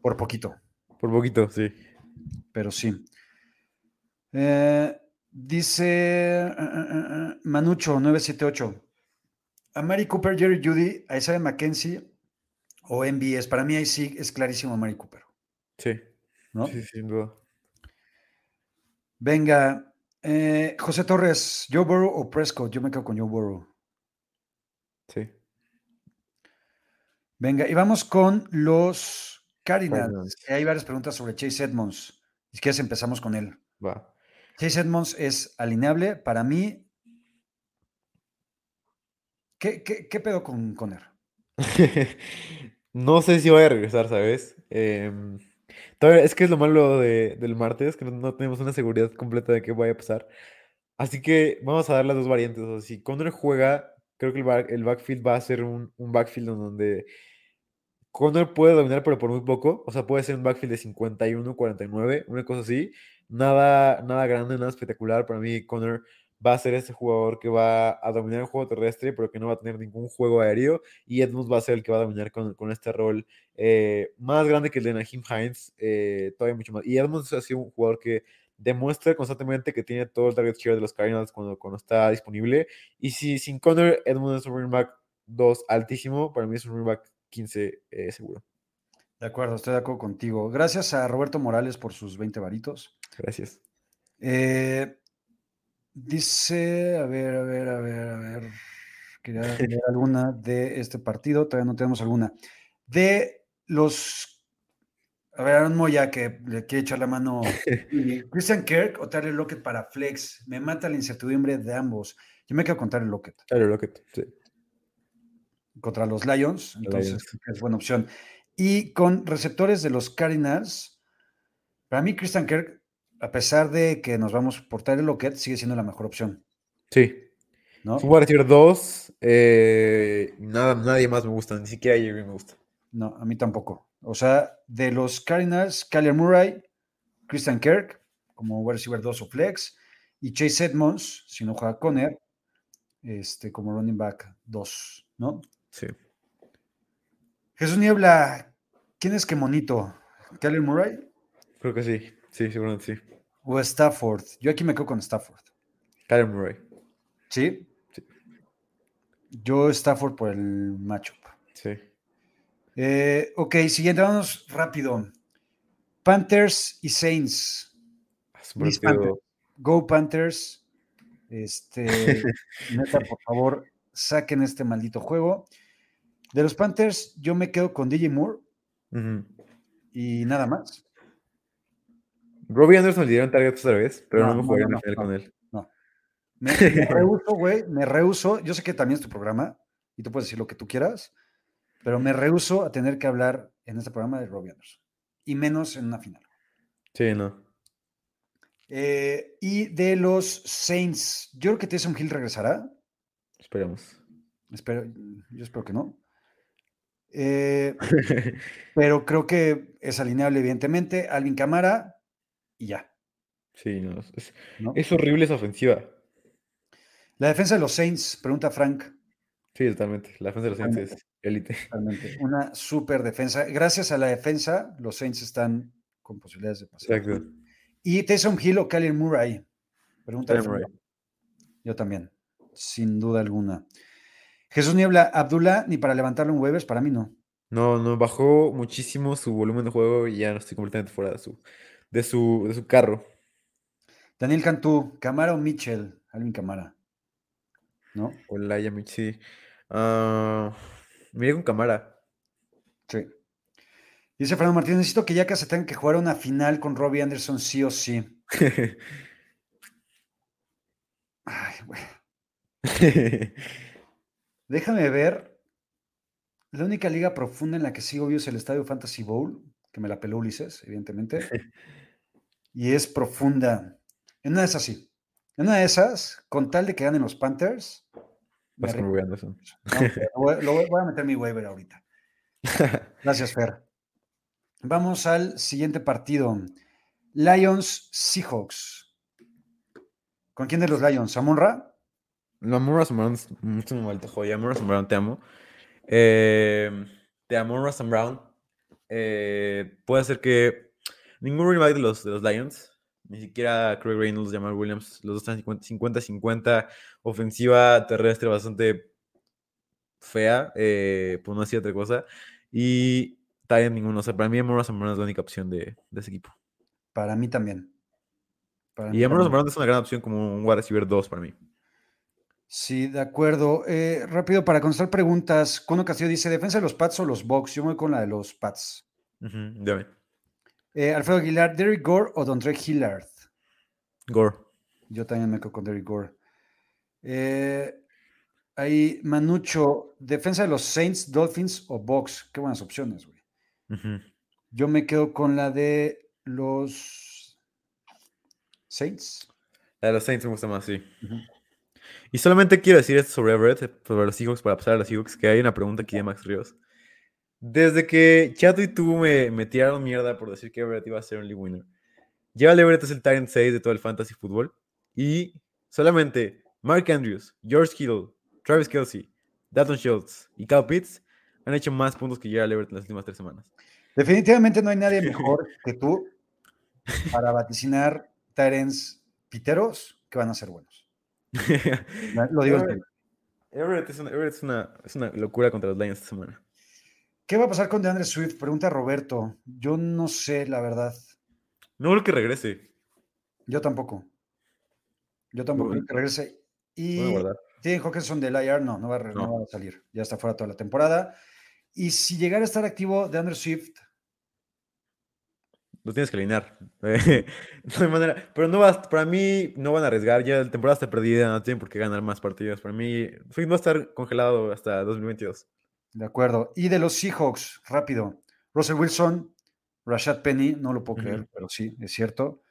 Por poquito. Por poquito, sí. Pero sí. Eh, dice uh, uh, uh, Manucho 978. A Mary Cooper, Jerry Judy, a Isaiah McKenzie o MBS. Para mí ahí sí es clarísimo Mary Cooper. Sí. ¿No? Sí, sin duda. Venga, eh, José Torres, Joe Burrow o Prescott. Yo me quedo con Joe Burrow. Sí. Venga, y vamos con los Cardinals. Hay varias preguntas sobre Chase Edmonds. Si quieres, empezamos con él. Va. Chase Edmonds es alineable. Para mí. ¿Qué, pedo con Conner? no sé si voy a regresar, ¿sabes? Em, es que es lo malo del martes, que no, tenemos una seguridad completa de qué vaya a pasar. Así que vamos a dar las dos variantes. Si Conner juega, creo que el, backfield va a ser un, backfield donde Conner puede dominar, pero por muy poco. O sea, puede ser un backfield de 51, 49, una cosa así. Nada, nada grande, nada espectacular. Para mí, Conner va a ser ese jugador que va a dominar el juego terrestre, pero que no va a tener ningún juego aéreo. Y Edmonds va a ser el que va a dominar con, este rol eh, más grande que el de Nahim Hines, eh, todavía mucho más. Y Edmonds ha sido un jugador que demuestra constantemente que tiene todo el target share de los Cardinals cuando, cuando está disponible. Y si sin Connor, Edmund es un running back 2 altísimo, para mí es un running back 15 eh, seguro. De acuerdo, estoy de acuerdo contigo. Gracias a Roberto Morales por sus 20 varitos. Gracias. Eh, dice, a ver, a ver, a ver, a ver. Quería ver alguna de este partido, todavía no tenemos alguna. De los a ver, Aaron Moya, que le quiere echar la mano. Christian Kirk o Tyler Lockett para Flex. Me mata la incertidumbre de ambos. Yo me quedo con Tyler Lockett. Tyler Lockett, sí. Contra los Lions, entonces es buena opción. Y con receptores de los Cardinals, para mí Christian Kirk, a pesar de que nos vamos por Tyler Lockett, sigue siendo la mejor opción. Sí. ¿No? A decir dos. Eh, nada, nadie más me gusta, ni siquiera Jerry me gusta. No, a mí tampoco. O sea, de los Cardinals, Kyler Murray, Christian Kirk, como wide receiver 2 o flex, y Chase Edmonds, si no juega Conner, este, como running back 2, ¿no? Sí. Jesús Niebla, ¿quién es que monito? ¿Kyler Murray? Creo que sí, sí, seguramente sí. O Stafford. Yo aquí me quedo con Stafford. Kyler Murray. ¿Sí? Sí. Yo Stafford por el matchup. Sí. Eh, ok, siguiente, vamos rápido. Panthers y Saints. Go Panthers. Este, neta, por favor, saquen este maldito juego. De los Panthers, yo me quedo con DJ Moore. Y nada más. Robbie Anderson le dieron target otra vez, pero no, me jugué no, con él. No. Me, me rehuso, güey, me rehuso. Yo sé que también es tu programa y tú puedes decir lo que tú quieras pero me rehuso a tener que hablar en este programa de Robbie Anderson, y menos en una final. Sí, no. Eh, y de los Saints, yo creo que Taysom Hill regresará. Esperemos. Espero, yo espero que no. Eh, pero creo que es alineable, evidentemente. Alvin Camara y ya. Sí, no es, es, horrible esa ofensiva. La defensa de los Saints, pregunta Frank. Sí, totalmente. La defensa de los Saints es élite. Una super defensa. Gracias a la defensa, los Saints están con posibilidades de pasar. Y Taysom Hill o Kyler Murray. Pregunta Murray. Yo también. sin duda alguna. Jesús Niebla, Abdullah, ni para levantarle un waivers, para mí no. No, no, bajó muchísimo su volumen de juego y ya no estoy completamente fuera de su, de su, de su carro. Daniel Cantú, Camara o Mitchell, Alvin Camara. ¿No? Hola, ya sí. Uh, con Camara. Sí. Dice Fernando Martínez, necesito que ya se tenga que jugar una final con Robbie Anderson sí o sí. Ay, güey. Déjame ver. La única liga profunda en la que sigo vivo es el Estadio Fantasy Bowl, que me la peló Ulises, evidentemente. y es profunda. En una de esas sí. En una de esas, con tal de que ganen los Panthers. Vas con Anderson. lo, voy, a meter mi waiver ahorita. Gracias, Fer. Vamos al siguiente partido. Lions Seahawks. ¿Con quién de los Lions? ¿Samunra? No, Amorra Brown, mucho mal te joya. Brown, te amo. Eh, te amo, Russell Brown. Eh, puede ser que ningún rival de los, de los Lions, ni siquiera Craig Reynolds, Jamal Williams, los dos están 50-50, ofensiva terrestre bastante fea, eh, por no decir otra cosa. Y en ninguno. O sea, para mí Amorra Brown es la única opción de, de ese equipo. Para mí también. y Amorra Brown es una gran opción como un wide receiver 2 para mí. Sí, de acuerdo. Eh, rápido, para contestar preguntas, Cono Castillo dice, ¿defensa de los Pats o los Bucks? Yo me voy con la de los Pats. Eh, Alfredo Aguilar, ¿Derrick Gore o Dondre Hillard? Gore. Yo también me quedo con Derrick Gore. Eh, ahí, Manucho, ¿defensa de los Saints, Dolphins o Bucks? Qué buenas opciones, güey. Yo me quedo con la de los Saints. La de los Saints me gusta más, sí. Y solamente quiero decir esto sobre Everett, sobre los Seahawks, para pasar a los Seahawks, que hay una pregunta aquí de Max Ríos. Desde que Chato y tú me, me tiraron mierda por decir que Everett iba a ser un league winner, ya Everett es el Tyrant 6 de todo el fantasy fútbol. Y solamente Mark Andrews, George Kittle, Travis Kelsey, Dalton Schultz y Cal Pitts han hecho más puntos que Gerald Everett en las últimas tres semanas. Definitivamente no hay nadie mejor que tú para vaticinar Tyrants piteros que van a ser buenos. Lo digo Everett, es, una, es, una, locura contra los Lions esta semana. ¿Qué va a pasar con DeAndre Swift? Pregunta Roberto. Yo no sé, la verdad. No creo que regrese. Yo tampoco. Yo tampoco creo que regrese. Y tienen Hawkinson del IR, no, no va, no. va, a salir. Ya está fuera toda la temporada. Y si llegara a estar activo DeAndre Swift, lo tienes que alinear. no hay manera. Pero no vas, para mí no van a arriesgar. Ya la temporada está perdida, no tienen por qué ganar más partidos. Para mí, Swift va a estar congelado hasta 2022. De acuerdo. Y de los Seahawks, rápido. Russell Wilson, Rashad Penny, no lo puedo creer, pero sí, es cierto.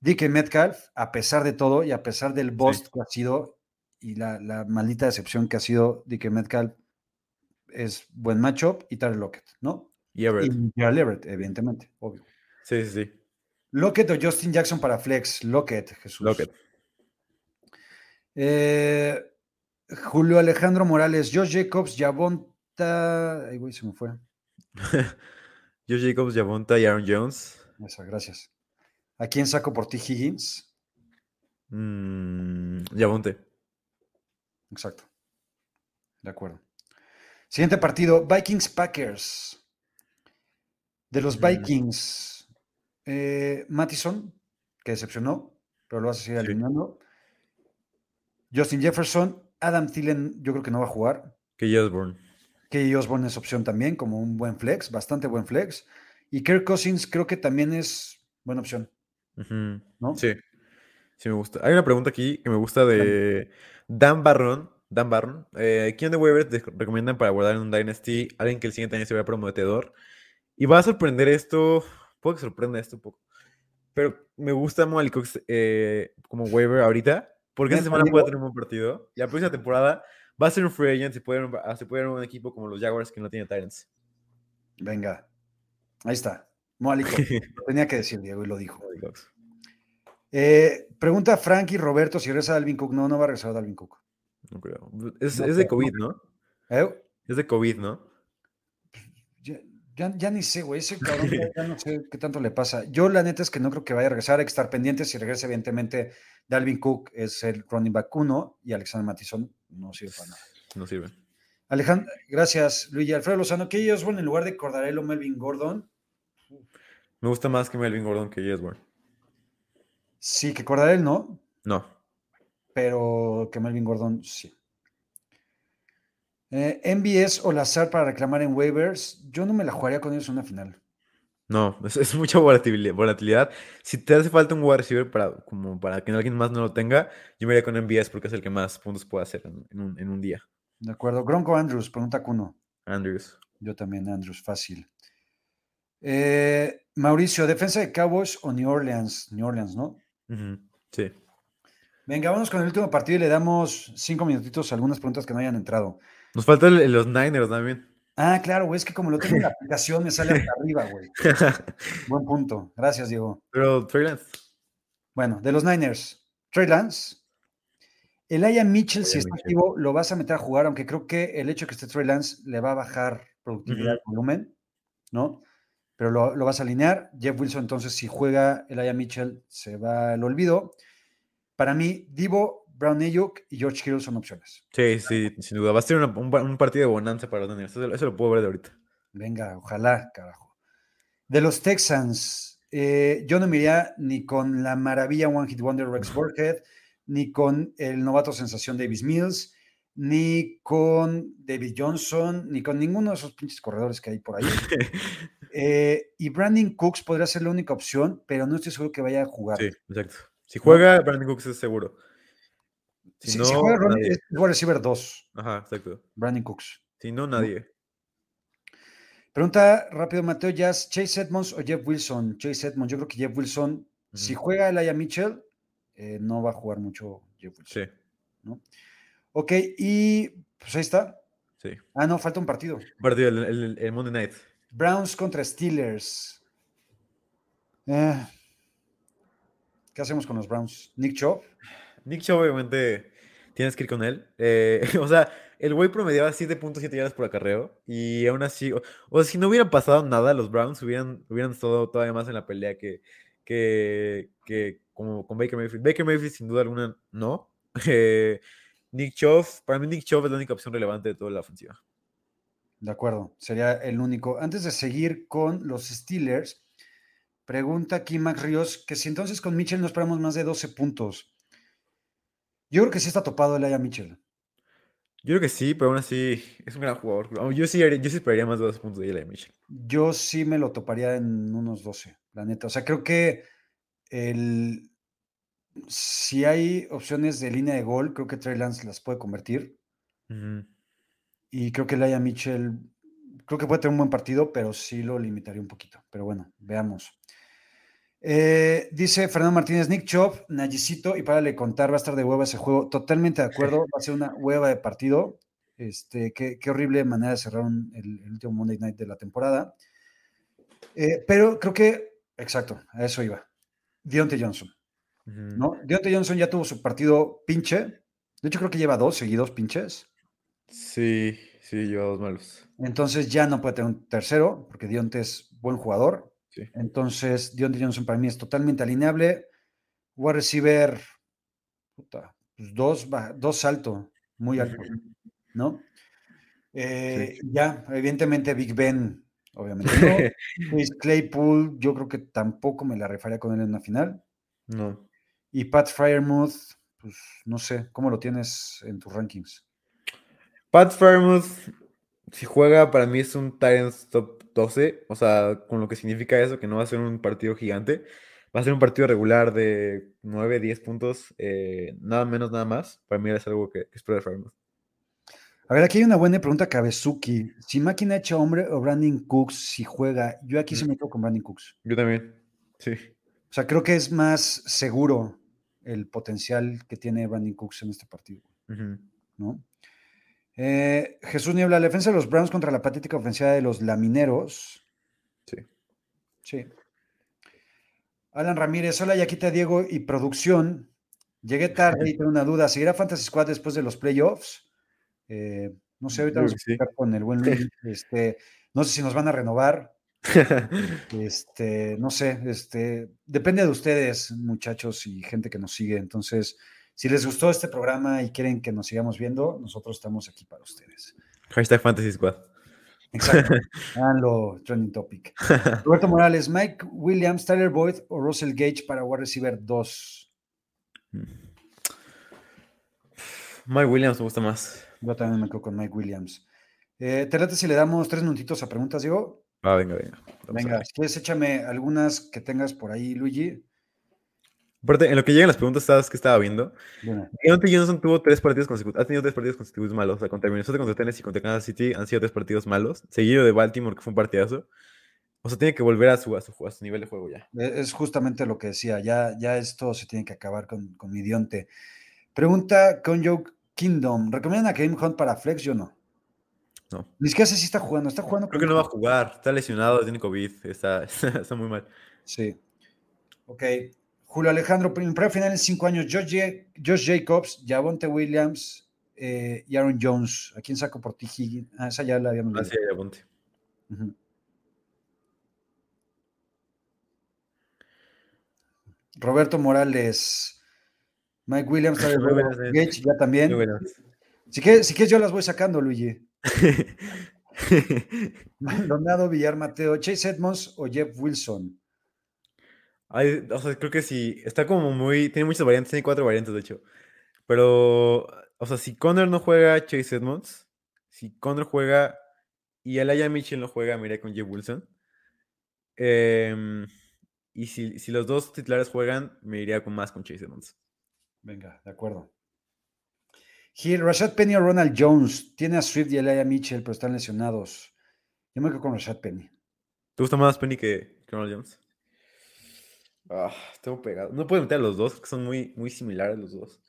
Dickie Metcalf, a pesar de todo y a pesar del bust que ha sido y la, maldita decepción que ha sido Dickie Metcalf, es buen matchup y Tyler Lockett, ¿no? Y Everett. Y Everett, evidentemente, obvio. Sí, sí, sí. Lockett o Justin Jackson para Flex. Lockett, Jesús. Lockett. Eh, Julio Alejandro Morales, Josh Jacobs, Yavonta. Ay, güey, se me fue. Josh Jacobs, Yavonta y Aaron Jones. Esa, gracias. ¿A quién saco por ti, Higgins? Mm, Yavonte. Exacto. De acuerdo. Siguiente partido: Vikings Packers. De los mm. Vikings. Eh, Mattison, que decepcionó, pero lo vas a seguir alineando. Justin Jefferson, Adam Thielen, yo creo que no va a jugar. Que Osborne. Que Osborne es opción también, como un buen flex, bastante buen flex. Y Kirk Cousins creo que también es buena opción. ¿no? Sí, sí me gusta. Hay una pregunta aquí que me gusta de Dan Barron. Dan Barron. Eh, ¿Quién de Weber te recomiendan para guardar en un Dynasty? Alguien que el siguiente año se vea prometedor. Y va a sorprender esto puede que sorprenda esto un poco. Pero me gusta Molly Cox eh, como waiver ahorita, porque esta semana puede tener un buen partido. Y la próxima temporada va a ser un free agent. Se puede, se puede un equipo como los Jaguars que no tiene Tyrants. Venga, ahí está. Molly Cox. tenía que decir, Diego, y lo dijo. Eh, pregunta Frankie Roberto si regresa Dalvin Cook. No, no va a regresar Dalvin Cook. No creo. Es, es de COVID, ¿no? ¿Eh? Es de COVID, ¿no? Ya, ni sé, güey. Ese cabrón ya, no sé qué tanto le pasa. Yo, la neta, es que no creo que vaya a regresar. Hay que estar pendientes. Si regresa, evidentemente, Dalvin Cook es el running back 1 y Alexander Mattison no sirve para nada. No sirve. Alejandro, gracias, Luigi. Alfredo Lozano, ¿qué Osborne en lugar de Cordarello Melvin Gordon? Me gusta más que Melvin Gordon que Osborne. Sí, que Cordarello no. No. Pero que Melvin Gordon sí. Eh, MBS o Lazar para reclamar en waivers. Yo no me la jugaría con ellos en una final. No, es, mucha volatilidad, Si te hace falta un wide receiver para, como para que alguien más no lo tenga, yo me iría con MBS porque es el que más puntos puede hacer en, un, en un, día. De acuerdo. Gronco Andrews, pregunta Cuno. Andrews. Yo también, Andrews, fácil. Eh, Mauricio, ¿defensa de Cowboys o New Orleans? New Orleans, ¿no? Sí. Venga, vamos con el último partido y le damos cinco minutitos a algunas preguntas que no hayan entrado. Nos faltan los Niners también. Ah, claro, güey, es que como lo tengo en la aplicación me sale hasta arriba, güey. Buen punto. Gracias, Diego. Pero Trey Lance. Bueno, de los Niners, Trey Lance. Aya Mitchell, si está activo, lo vas a meter a jugar, aunque creo que el hecho de que esté Trey Lance le va a bajar productividad, volumen, ¿no? Pero lo, lo, vas a alinear. Jeff Wilson, entonces, si juega el Aya Mitchell, se va al olvido. Para mí, Divo Brown Ayuk y George Hill son opciones. Sí, sí, sin duda. Va a ser un, partido de bonanza para Niners. Eso, lo puedo ver de ahorita. Venga, ojalá, carajo. De los Texans, eh, yo no me iría ni con la maravilla One Hit Wonder Rex Burkhead, ni con el novato sensación Davis Mills, ni con David Johnson, ni con ninguno de esos pinches corredores que hay por ahí. Eh, y Brandon Cooks podría ser la única opción, pero no estoy seguro que vaya a jugar. Sí, exacto. Si juega, Brandon Cooks es seguro. Si, no, juega Ronnie, es receiver 2. Ajá, exacto. Brandon Cooks. Si no, nadie. Pregunta rápido, Mateo Jazz, ¿Chase Edmonds o Jeff Wilson? Chase Edmonds, yo creo que Jeff Wilson, si juega el Aya Mitchell, eh, no va a jugar mucho Jeff Wilson. Sí. ¿no? Ok, y pues ahí está. Sí. Ah, no, falta un partido. Partido, el, Monday Night. Browns contra Steelers. Eh, ¿Qué hacemos con los Browns? Nick Chubb. Nick Chubb, obviamente, tienes que ir con él. Eh, o sea, el güey promediaba 7.7 yardas por acarreo y aún así, o, sea, si no hubiera pasado nada, los Browns hubieran, hubieran estado todavía más en la pelea que, que, que como con Baker Mayfield. Baker Mayfield, sin duda alguna, no. Eh, Nick Chubb, para mí Nick Chubb es la única opción relevante de toda la ofensiva. De acuerdo, sería el único. Antes de seguir con los Steelers, pregunta aquí Max Ríos que si entonces con Mitchell no esperamos más de 12 puntos. Yo creo que sí está topado el Aya Mitchell. Yo creo que sí, pero aún así es un gran jugador. Yo sí, yo sí esperaría más de dos puntos de Aya Mitchell. Yo sí me lo toparía en unos 12, la neta. O sea, creo que el, si hay opciones de línea de gol, creo que Trey Lance las puede convertir. Y creo que Laia Mitchell, creo que puede tener un buen partido, pero sí lo limitaría un poquito. Pero bueno, veamos. Eh, dice Fernando Martínez, Nick Chop, Nayicito, y para le contar, va a estar de hueva ese juego. Totalmente de acuerdo, va a ser una hueva de partido. Este, qué, horrible manera de cerrar el, último Monday Night de la temporada. Eh, pero creo que, exacto, a eso iba. Dionte Johnson. ¿no? Dionte Johnson ya tuvo su partido pinche. De hecho, creo que lleva dos seguidos pinches. Sí, sí, lleva dos malos. Entonces ya no puede tener un tercero, porque Dionte es buen jugador. Entonces, Dionte Johnson para mí es totalmente alineable. Voy a recibir puta, pues dos, dos alto, muy alto, ¿no? Eh, ya, evidentemente Big Ben, obviamente no. Claypool, yo creo que tampoco me la refaría con él en una final. No. Y Pat Fryermuth, pues no sé, ¿cómo lo tienes en tus rankings? Pat Fryermuth, si juega, para mí es un Titans top 12, o sea, con lo que significa eso, que no va a ser un partido gigante, va a ser un partido regular de 9, 10 puntos, eh, nada menos, nada más. Para mí es algo que, espero de A ver, aquí hay una buena pregunta, Kabezuki. Si Máquina hecho hombre o Brandon Cooks, si juega, yo aquí se me quedo con Brandon Cooks. Yo también, sí. O sea, creo que es más seguro el potencial que tiene Brandon Cooks en este partido, ¿no? Eh, Jesús Niebla, la defensa de los Browns contra la patética ofensiva de los Lamineros. Sí. Sí. Alan Ramírez, hola Yaquita Diego y producción. Llegué tarde y tengo una duda. ¿Seguirá Fantasy Squad después de los playoffs? Eh, no sé, ahorita vamos a con el buen Luis. Este, no sé si nos van a renovar. Este, no sé, este, depende de ustedes, muchachos y gente que nos sigue. Entonces, si les gustó este programa y quieren que nos sigamos viendo, nosotros estamos aquí para ustedes. Hashtag Fantasy Squad. Exacto. Háganlo trending topic. Roberto Morales, Mike Williams, Tyler Boyd o Russell Gage para wide receiver 2. Mike Williams me gusta más. Yo también me quedo con Mike Williams. Eh, ¿Te late si le damos tres minutitos a preguntas, Diego? Ah, venga, venga. Vamos Venga, si quieres, échame algunas que tengas por ahí, Luigi. Aparte, en lo que llegan las preguntas, ¿sabes qué estaba viendo? Deontay Johnson tuvo tres partidos consecutivos, ha tenido tres partidos consecutivos malos. O sea, contra Minnesota, contra Tennessee y contra Kansas City han sido tres partidos malos. Seguido de Baltimore, que fue un partidazo. O sea, tiene que volver a su, a su, a su nivel de juego ya. Eh, Es justamente lo que decía, ya, ya esto se tiene que acabar con, con mi Dionte. Pregunta con Joe Kingdom, ¿recomiendan a Kareem Hunt para Flex? Yo no. No. Ni siquiera sé si está jugando, está jugando. Creo que no va a jugar. Está lesionado, tiene COVID. Está, está muy mal. Sí. Ok. Julio Alejandro, final en cinco años, Josh, Ja- Josh Jacobs, Javonte Williams eh, y Aaron Jones. ¿A quién saco por ti, Higgins? Ah, esa ya la habíamos ya ponte. Ujú. Roberto Morales, Mike Williams, eh. Gage, ya también. Si quieres, si quieres, yo las voy sacando, Luigi. Maldonado, Villar Mateo, Chase Edmonds o Jeff Wilson. O sea, creo que sí. Está como muy. Tiene muchas variantes, tiene cuatro variantes, de hecho. Pero, o sea, si Connor no juega Chase Edmonds, si Connor juega y Elijah Mitchell no juega, me iré con Jeff Wilson. Em, y si, si los dos titulares juegan, me iría con más con Chase Edmonds. Venga, de acuerdo. Gil, Rashad Penny o Ronald Jones. Tiene a Swift y a Elijah Mitchell, pero están lesionados. Yo me quedo con Rashad Penny. ¿Te gusta más Penny que que Ronald Jones? Ah, tengo pegado. No puedo meter a los dos, que son muy, muy similares los dos.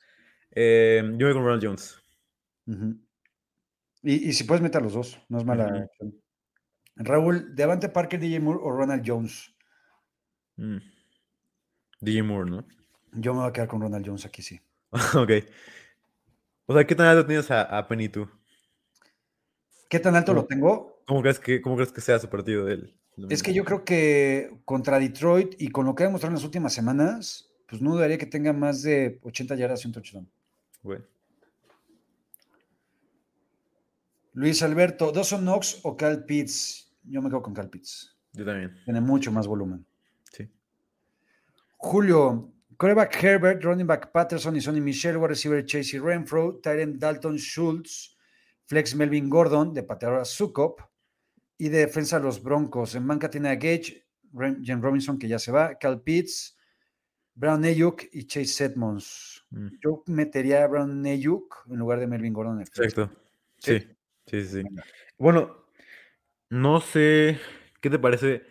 Em, yo voy con Ronald Jones. Y, y si puedes meter a los dos, no es mala Ujú. opción. Raúl, Devante Parker, DJ Moore o Ronald Jones. Mm. DJ Moore, ¿no? Yo me voy a quedar con Ronald Jones aquí, sí. ok. O sea, ¿qué tan alto tienes a, a Penny tú? ¿Qué tan alto lo tengo? ¿Cómo crees que, cómo crees que sea su partido de él? Es que yo creo que contra Detroit y con lo que ha demostrado en las últimas semanas, pues no dudaría que tenga más de 80 yardas y un touchdown. Bueno, Luis Alberto, ¿Dawson Knox o Cal Pitts? Yo me quedo con Cal Pitts. yo también. Tiene mucho más volumen. Sí. Julio, coreback Herbert, running back Patterson y Sonny Michel, wide receiver Chasey Renfro, Tyrant Dalton Schultz, flex Melvin Gordon, de pateador a Sukop, y de defensa los Broncos. En banca tiene a Gage, Jen Robinson, que ya se va, Cal Pitts, Brown Ayuk y Chase Edmonds. Mm, Yo metería a Brown Ayuk en lugar de Melvin Gordon. Exacto. Sí. Sí, sí, sí. Bueno, no sé. ¿Qué te parece?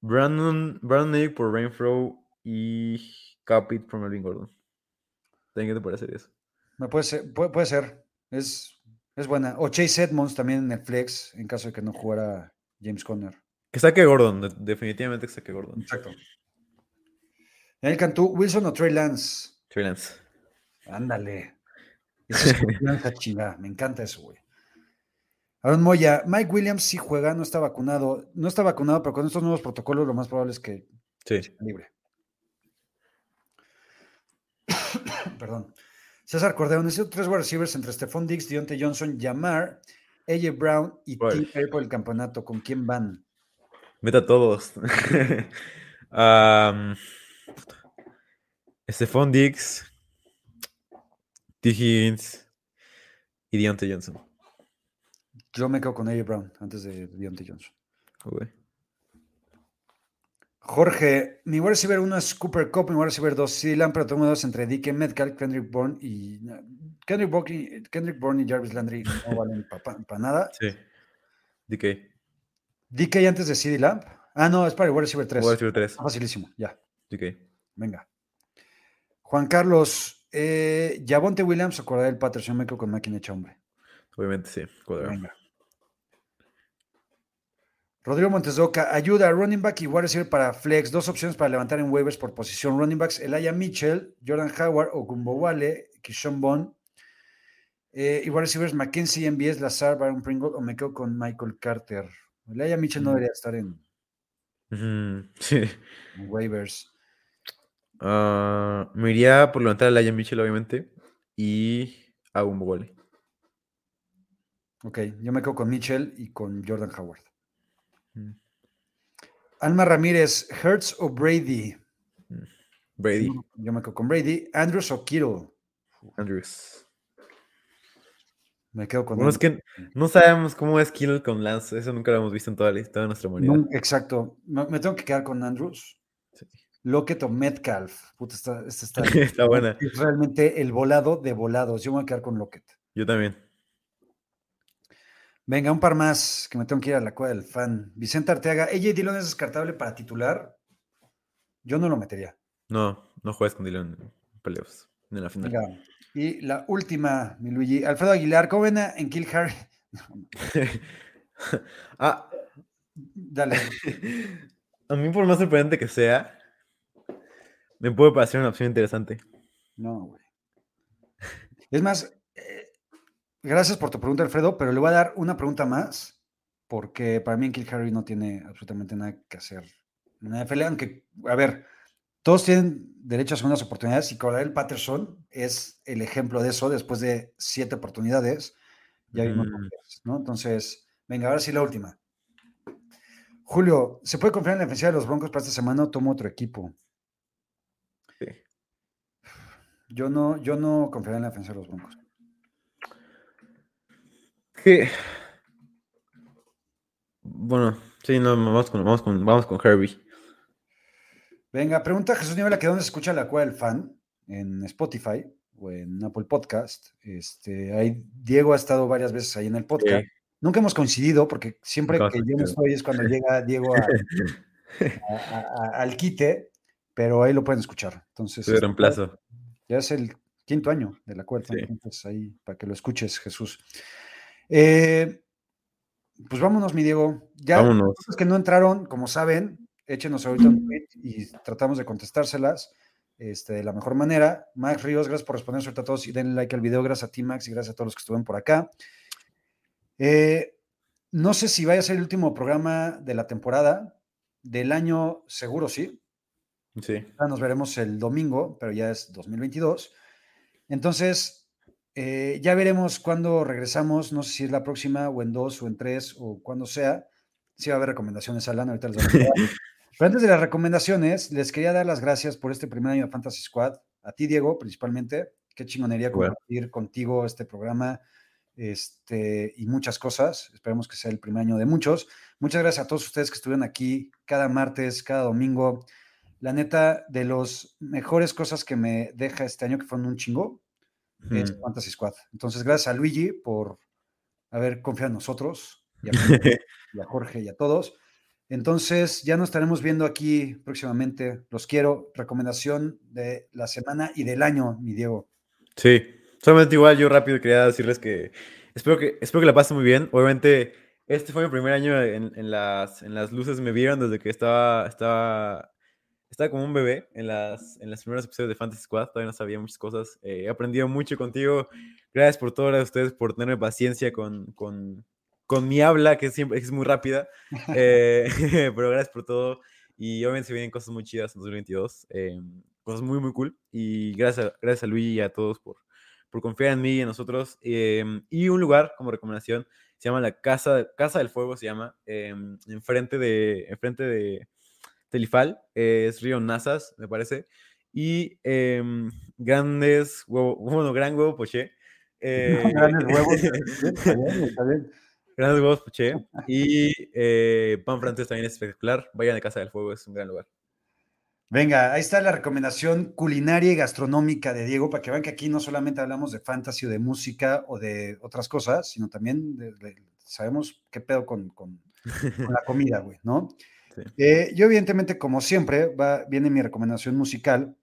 Brandon, Brandon Ayuk por Rainfro y Capit por Melvin Gordon. ¿También ¿Qué te parece eso? Me puede ser, puede, puede ser. Es, es buena. O Chase Edmonds también en el flex, en caso de que no jugara James Conner. Que saque Gordon, de- definitivamente que saque Gordon. Exacto. Daniel Cantú, Wilson o Trey Lance. Trey Lance. Ándale. Eso es confianza chingada. Me encanta eso, güey. Aaron Moya, Mike Williams sí juega, no está vacunado. No está vacunado, pero con estos nuevos protocolos lo más probable es que Sí. esté libre. Perdón. César Cordero, necesito tres wide receivers entre Stephon Diggs, Deontay Johnson, Yamar, AJ Brown y Uy. T. por el campeonato. ¿Con quién van? Meta a todos. Am, Stephon Diggs, T. Higgins y Deontay Johnson. Yo me quedo con AJ Brown antes de Deontay Johnson. Jorge, mi wide receiver 1 es Cooper Cup, mi wide receiver 2 CD Lamb, pero tengo dos entre DK Metcalf, Kendrick Bourne y Kendrick Bourne, Kendrick Bourne y Jarvis Landry no valen para nada. Sí. DK. DK antes de CD Lamb. Ah, no, es para el wide receiver 3. Voy a decir tres. Facilísimo, ya, DK. venga. Juan Carlos, eh, Javonte Williams o Cordell Patterson, me quedo con máquina hecha hombre. Obviamente sí. cuadrado. Venga. Rodrigo Montes de Oca, ayuda, running back y wide receiver para flex. Dos opciones para levantar en waivers por posición. Running backs, Elijah Mitchell, Jordan Howard o Gumbo Wale, Kishon Bond. Eh, y wide receivers, Mackenzie, MBS, Lazar, Baron Pringle o me quedo con Michael Carter. Elijah Mitchell no debería estar en, Sí. Waivers. Ah, me iría por levantar a Lion Mitchell, obviamente. Y a gole. Ok, yo me quedo con Mitchell y con Jordan Howard. Alma Ramírez, Hertz o Brady. Brady. Yo, me quedo con Brady. Andrews o Kittle. Andrews. Me quedo con. Bueno, es que no sabemos cómo es Kittle con Lance. Eso nunca lo hemos visto en toda la historia de nuestra humanidad. exacto. Me, tengo que quedar con Andrews. Sí. Lockett o Metcalf. Puta, esta, está, está buena. Es realmente el volado de volados. Yo me voy a quedar con Lockett. Yo también. Venga, un par más que me tengo que ir a la cueva del fan. Vicente Arteaga, ¿AJ Dillon es descartable para titular? Yo no lo metería. No, no juegas con Dillon en playoffs, en la final. Venga. Y la última, mi Luigi. Alfredo Aguilar, ¿cómo ven en Kill Harry? ah. Dale. A mí, por más sorprendente que sea, me puede parecer una opción interesante. No, güey. Es más, Gracias por tu pregunta, Alfredo, pero le voy a dar una pregunta más, porque para mí en Kill Harry no tiene absolutamente nada que hacer en la NFL, aunque, a ver, todos tienen derecho a segundas oportunidades y Cordell Patterson es el ejemplo de eso después de siete oportunidades. Ya vimos, mm. ¿no? Entonces, venga, ahora sí la última. Julio, ¿se puede confiar en la defensiva de los Broncos para esta semana o tomo otro equipo? Sí. Yo no, yo no confiaría en la defensiva de los Broncos. Bueno, sí, no, vamos con, vamos con, vamos con Herbie. Venga, pregunta Jesús Niebla que dónde se escucha la cueva del fan, en Spotify o en Apple Podcast. Este, ahí Diego ha estado varias veces ahí en el podcast. Nunca hemos coincidido porque siempre que yo me estoy es cuando llega Diego al quite, pero ahí lo pueden escuchar. Entonces, de reemplazo. Ya es el quinto año de la cueva, entonces ahí para que lo escuches, Jesús. Eh, pues vámonos, mi Diego. Ya los que no entraron, como saben, échenos ahorita un tweet y tratamos de contestárselas este, de la mejor manera. Max Ríos, gracias por responder a todos y denle like al video. Gracias a ti, Max, y gracias a todos los que estuvieron por acá. Eh, no sé si vaya a ser el último programa de la temporada. Del año, seguro sí. Sí. Ya nos veremos el domingo, pero ya es 2022. Entonces, eh, ya veremos cuándo regresamos, no sé si es la próxima o en dos o en tres o cuando sea. Si va a haber recomendaciones, Alan, ahorita les voy a Pero antes de las recomendaciones, les quería dar las gracias por este primer año de Fantasy Squad. A ti, Diego, principalmente. Qué chingonería compartir contigo este programa este, y muchas cosas. Esperemos que sea el primer año de muchos. Muchas gracias a todos ustedes que estuvieron aquí cada martes, cada domingo. La neta, de las mejores cosas que me deja este año, que fueron un chingo, es Fantasy Squad. Entonces, gracias a Luigi por haber confiado en nosotros y a, Jorge y a todos. Entonces, ya nos estaremos viendo aquí próximamente. Los quiero. Recomendación de la semana y del año, mi Diego. Sí, solamente igual yo rápido quería decirles que espero que, espero que la pasen muy bien. Obviamente, este fue mi primer año en, las, en las luces. Me vieron desde que estaba, estaba estaba como un bebé en las, en las primeros episodios de Fantasy Squad, todavía no sabía muchas cosas. Eh, he aprendido mucho contigo. Gracias por todas ustedes por tenerme paciencia con, con, con mi habla, que siempre es muy rápida. Eh, pero gracias por todo. Y obviamente se vienen cosas muy chidas en 2022. Eh, cosas muy, muy cool. Y gracias a, gracias a Luis y a todos por, por confiar en mí y en nosotros. y un lugar como recomendación se llama la Casa, Casa del Fuego, se llama, enfrente de, enfrente de Telifal, es Río Nazas, me parece. Y em, grandes huevos, bueno, gran huevo poché. Eh, grandes huevos. Grandes huevos poché. Y eh, pan francés también es espectacular. Vayan a Casa del Fuego, es un gran lugar. Venga, ahí está la recomendación culinaria y gastronómica de Diego, para que vean que aquí no solamente hablamos de fantasy o de música o de otras cosas, sino también sabemos qué pedo con, con la comida, güey, ¿no? Eh, yo, evidentemente, como siempre, va, viene mi recomendación musical.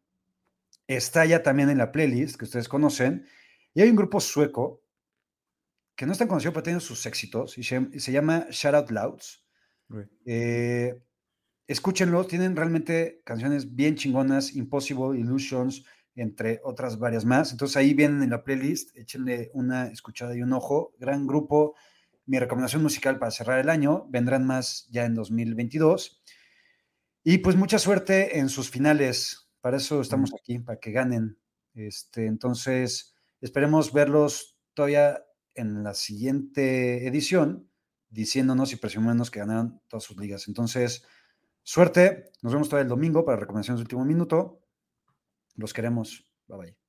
Está ya también en la playlist que ustedes conocen. Y hay un grupo sueco que no es tan conocido, pero tiene sus éxitos y se, llama Shout Out Louds. Eh, escúchenlo, tienen realmente canciones bien chingonas, Impossible, Illusions, entre otras varias más. Entonces ahí vienen en la playlist, échenle una escuchada y un ojo. Gran grupo, mi recomendación musical para cerrar el año. Vendrán más ya en 2022. Y pues mucha suerte en sus finales. Para eso estamos aquí, para que ganen. Este, entonces, esperemos verlos todavía en la siguiente edición, diciéndonos y presumiéndonos que ganaron todas sus ligas. Entonces, suerte. Nos vemos todavía el domingo para recomendaciones de último minuto. Los queremos. Bye bye.